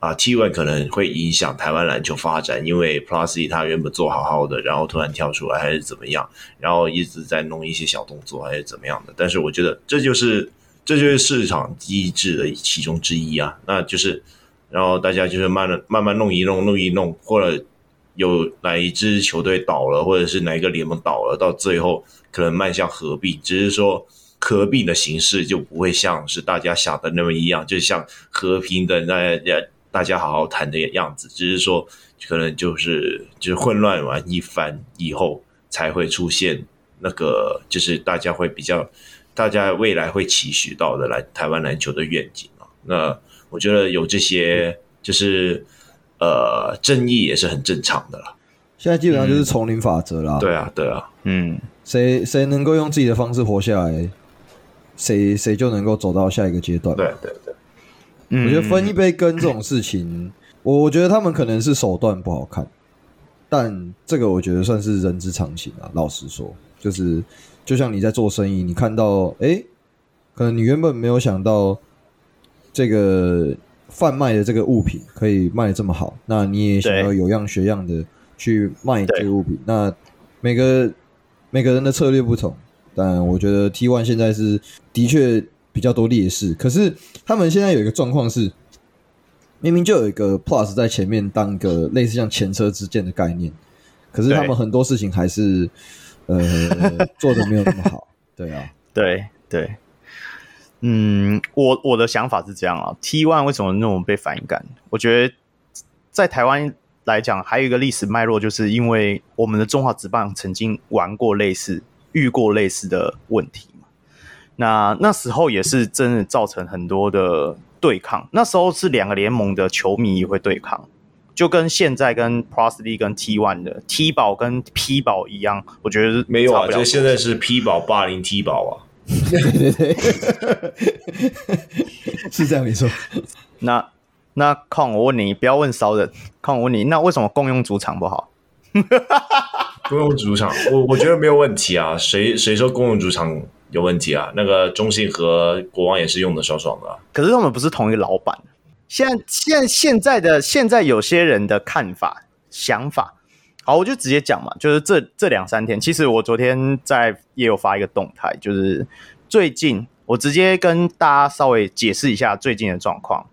啊，T one 可能会影响台湾篮球发展，因为 Plus 他原本做好好的，然后突然跳出来还是怎么样，然后一直在弄一些小动作还是怎么样的。但是我觉得这就是这就是市场机制的其中之一啊，那就是然后大家就是慢慢慢慢弄一弄弄一弄，或者有哪一支球队倒了，或者是哪一个联盟倒了，到最后可能迈向合并，只是说合并的形式就不会像是大家想的那么一样，就像和平的那样。大家好好谈的样子，只是说可能就是就是混乱完一番以后，才会出现那个就是大家会比较，大家未来会期许到的来台湾篮球的愿景啊。那我觉得有这些就是呃争议也是很正常的了。
现在基本上就是丛林法则啦。
嗯。对啊，对啊，
嗯，
谁谁能够用自己的方式活下来，谁谁就能够走到下一个阶段。
对对对。
我觉得分一杯羹这种事情，我 [LAUGHS] 我觉得他们可能是手段不好看，但这个我觉得算是人之常情啊。老实说，就是就像你在做生意，你看到哎、欸，可能你原本没有想到这个贩卖的这个物品可以卖得这么好，那你也想要有样学样的去卖这个物品。那每个每个人的策略不同，但我觉得 T One 现在是的确。比较多劣势，可是他们现在有一个状况是，明明就有一个 Plus 在前面当一个类似像前车之鉴的概念，可是他们很多事情还是呃 [LAUGHS] 做的没有那么好。对啊，
对对，嗯，我我的想法是这样啊，T One 为什么那么被反感？我觉得在台湾来讲，还有一个历史脉络，就是因为我们的中华职棒曾经玩过类似、遇过类似的问题。那那时候也是真的造成很多的对抗。那时候是两个联盟的球迷也会对抗，就跟现在跟 Plus League 跟 T One 的 T 宝跟 P 宝一样，我觉得
没有啊，就现在是 P 宝霸凌 T 宝啊，
对对对，是这样没错。[LAUGHS]
那那康，我问你，不要问骚人，康，我问你，那为什么共用主场不好？[LAUGHS]
共用主场，我我觉得没有问题啊，谁谁说共用主场有问题啊？那个中信和国王也是用的爽爽的，
可是他们不是同一个老板。现现现在的现在有些人的看法想法，好，我就直接讲嘛，就是这这两三天，其实我昨天在也有发一个动态，就是最近我直接跟大家稍微解释一下最近的状况。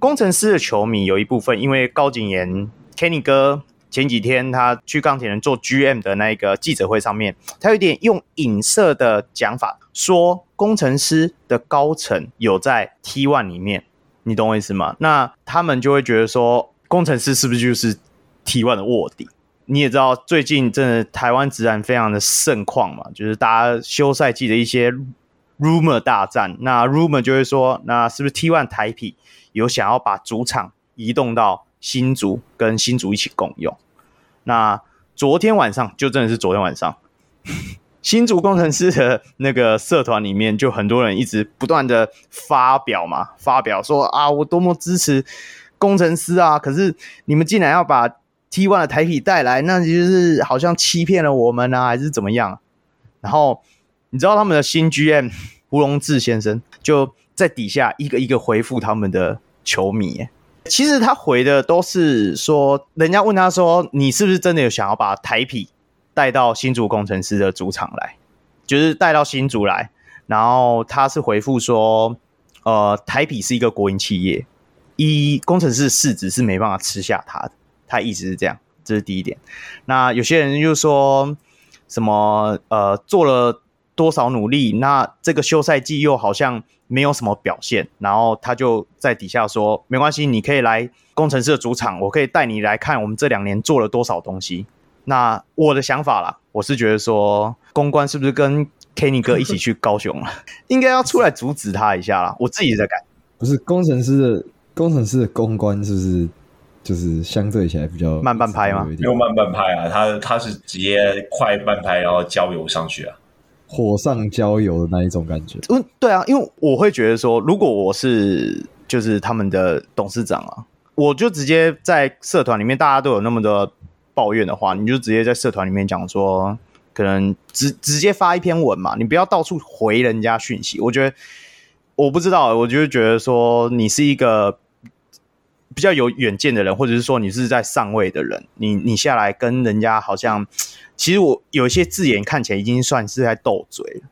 工程师的球迷有一部分因为高景言 Kenny 哥前几天他去钢铁人做 GM 的那个记者会上面，他有点用影射的讲法，说工程师的高层有在 T1 里面。你懂我意思吗？那他们就会觉得说，工程师是不是就是 T1 的卧底？你也知道，最近真的台湾职篮非常的盛况嘛，就是大家休赛季的一些 rumor 大战。那 rumor 就会说，那是不是 T1 台啤有想要把主场移动到新竹，跟新竹一起共用？那昨天晚上就真的是昨天晚上。[LAUGHS] 新竹工程师的那个社团里面，就很多人一直不断的发表嘛，发表说啊，我多么支持工程师啊！可是你们竟然要把 T one 的台啤带来，那就是好像欺骗了我们啊，还是怎么样？然后你知道他们的新 GM 胡龙志先生就在底下一个一个回复他们的球迷。其实他回的都是说，人家问他说，你是不是真的有想要把台啤带到新竹工程师的主场来，就是带到新竹来，然后他是回复说，呃，台啤是一个国营企业，一工程师的市值是没办法吃下它的，他意思是这样，这是第一点。那有些人就说什么，呃，做了多少努力，那这个休赛季又好像没有什么表现，然后他就在底下说，没关系，你可以来工程师的主场，我可以带你来看我们这两年做了多少东西。那我的想法啦，我是觉得说，公关是不是跟 Kenny 哥一起去高雄了？[LAUGHS] 应该要出来阻止他一下啦。我自己在改，
不是工程师的工程师的公关是不是就是相对起来比较
慢半拍吗？
没有慢半拍啊，他他是直接快半拍，然后浇油上去啊，
火上浇油的那一种感觉。
嗯，对啊，因为我会觉得说，如果我是就是他们的董事长啊，我就直接在社团里面，大家都有那么多。抱怨的话，你就直接在社团里面讲说，可能直直接发一篇文嘛，你不要到处回人家讯息。我觉得我不知道，我就觉得说你是一个比较有远见的人，或者是说你是在上位的人，你你下来跟人家好像，其实我有一些字眼看起来已经算是在斗嘴，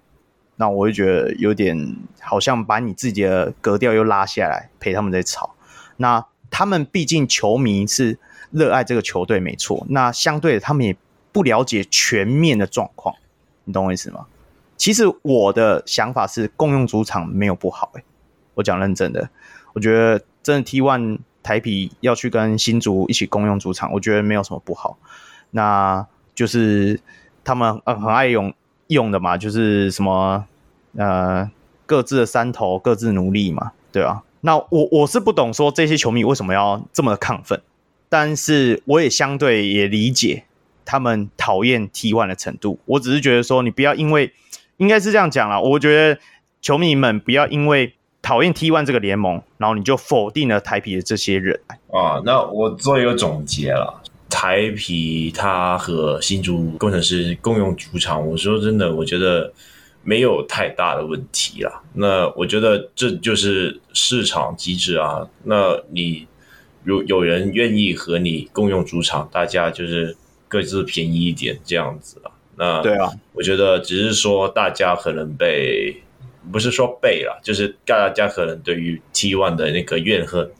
那我就觉得有点好像把你自己的格调又拉下来陪他们在吵。那他们毕竟球迷是。热爱这个球队没错，那相对的他们也不了解全面的状况，你懂我意思吗？其实我的想法是共用主场没有不好，欸，我讲认真的，我觉得真的 T1 台啤要去跟新竹一起共用主场，我觉得没有什么不好。那就是他们很爱用用的嘛，就是什么呃各自的山头各自努力嘛，对啊。那我我是不懂说这些球迷为什么要这么亢奋。但是我也相对也理解他们讨厌 T one 的程度。我只是觉得说，你不要因为，应该是这样讲啦。我觉得球迷们不要因为讨厌 T one 这个联盟，然后你就否定了台啤的这些人
啊。那我做一个总结了，台皮他和新竹工程师共用主场，我说真的，我觉得没有太大的问题啦。那我觉得这就是市场机制啊。那你。如有人愿意和你共用主场，大家就是各自便宜一点这样子啊。那
对啊，
我觉得只是说大家可能被，不是说被了，就是大家可能对于 T One 的那个怨恨，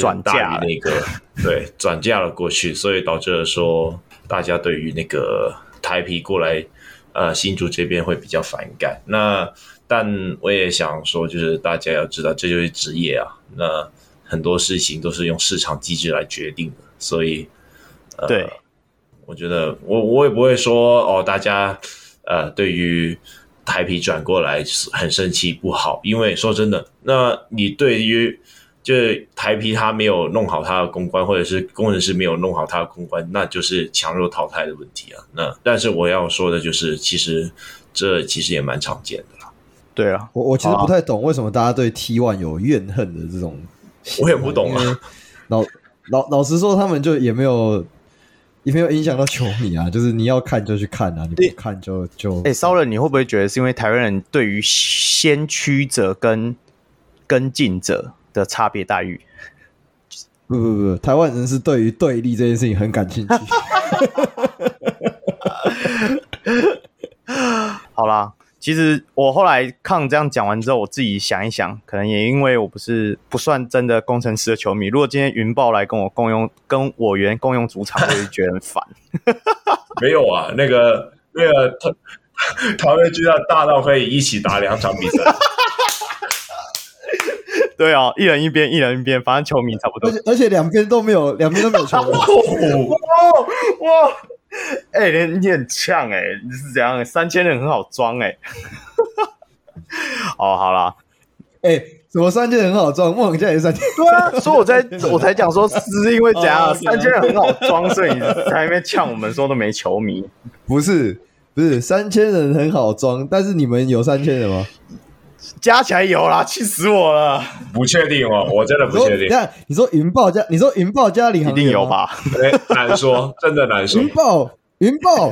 转嫁于那个对转嫁了过去，所以导致了说大家对于那个台啤过来呃新竹这边会比较反感。那但我也想说，就是大家要知道，这就是职业啊。那很多事情都是用市场机制来决定的，所以，
呃、对，
我觉得我我也不会说哦，大家呃对于台皮转过来很生气不好，因为说真的，那你对于就是台皮他没有弄好他的公关，或者是工程师没有弄好他的公关，那就是强弱淘汰的问题啊。那但是我要说的就是，其实这其实也蛮常见的啦。
对啊，
我我其实不太懂为什么大家对 T One 有怨恨的这种，
我也不懂啊。
老老老实说，他们就也没有也没有影响到球迷啊。就是你要看就去看啊，你不看就就。
哎、欸，烧人，你会不会觉得是因为台湾人对于先驱者跟跟进者的差别待遇？
不不不，台湾人是对于对立这件事情很感兴趣。[LAUGHS]
好啦。其实我后来看这样讲完之后，我自己想一想，可能也因为我不是不算真的工程师的球迷。如果今天云豹来跟我共用，跟我原共用主场，我就觉得很烦。
没有啊，那个那个桃园巨蛋大到可以一起打两场比赛。[LAUGHS]
对啊，一人一边，一人一边，反正球迷差不多。
而且而且两边都没有，两边都没有球迷。[LAUGHS] 哇
哇！哎、欸，你你很呛哎、欸，你是怎样？三千人很好装哎、欸。[LAUGHS] 哦，好啦，
哎、欸，什么三千人很好装？梦想家也是三千。
对啊，所以我在我才讲说，[LAUGHS] 是因为怎样？三千人很好装，所以你在那边呛我们说都没球迷。
不是，不是三千人很好装，但是你们有三千人吗？
加起来有啦，气死我了！
不确定哦，我真的不确定。
你看，你说云豹加，你说云豹加领航
一定有吧？
欸、难说，真的难说。
云豹，云豹，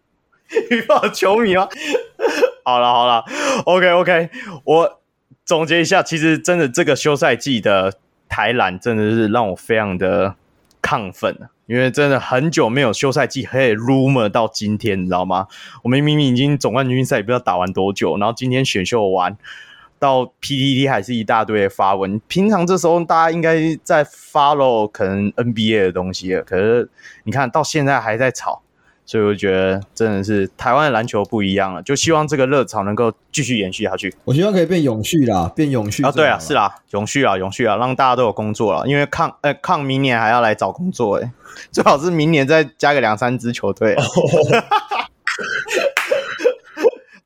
[LAUGHS]
云豹球迷吗？[LAUGHS] 好了好了，OK OK，我总结一下，其实真的这个休赛季的台篮真的是让我非常的亢奋。因为真的很久没有休赛季，可以 rumor 到今天，你知道吗？我们明明已经总冠军赛也不知道打完多久，然后今天选秀完到 P D D 还是一大堆的发文。平常这时候大家应该在 follow 可能 NBA 的东西了，可是你看到现在还在吵。所以我觉得真的是台湾的篮球不一样了，就希望这个热潮能够继续延续下去。
我希望可以变永续啦，变永续啊！
对啊，是啦，永续啊，永续啊，让大家都有工作了。因为抗呃抗明年还要来找工作，诶 [LAUGHS] 最好是明年再加个两三支球队，[LAUGHS]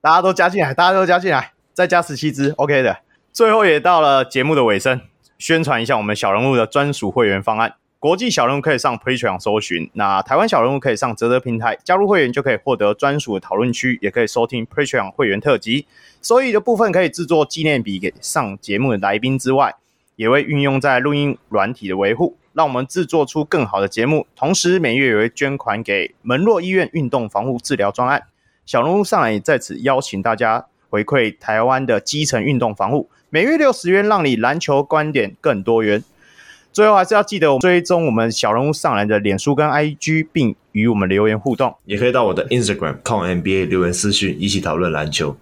大家都加进来，大家都加进来，再加十七支，OK 的。最后也到了节目的尾声，宣传一下我们小人物的专属会员方案。国际小人物可以上 Patreon 搜寻，那台湾小人物可以上泽泽平台加入会员，就可以获得专属的讨论区，也可以收听 Patreon 会员特辑。收益的部分可以制作纪念笔给上节目的来宾之外，也会运用在录音软体的维护，让我们制作出更好的节目。同时每月也会捐款给门诺医院运动防护治疗专案。小人物上来也在此邀请大家回馈台湾的基层运动防护，每月六十元，让你篮球观点更多元。最后还是要记得追踪我们小人物上篮的脸书跟 IG，并与我们留言互动。
也可以到我的 Instagram 看 NBA 留言私讯，一起讨论篮球。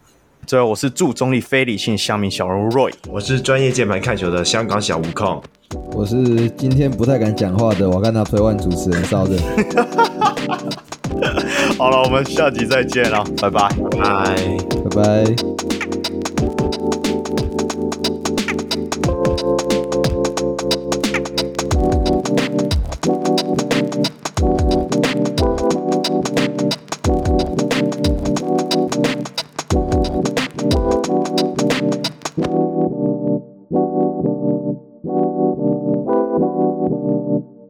最后，我是祝中立非理性乡民小人物 Roy，
我是专业键盘看球的香港小悟空，
我是今天不太敢讲话的我跟他 Play One 主持人邵正。[LAUGHS]
好了，我们下集再见了，拜拜，
拜拜，
拜拜。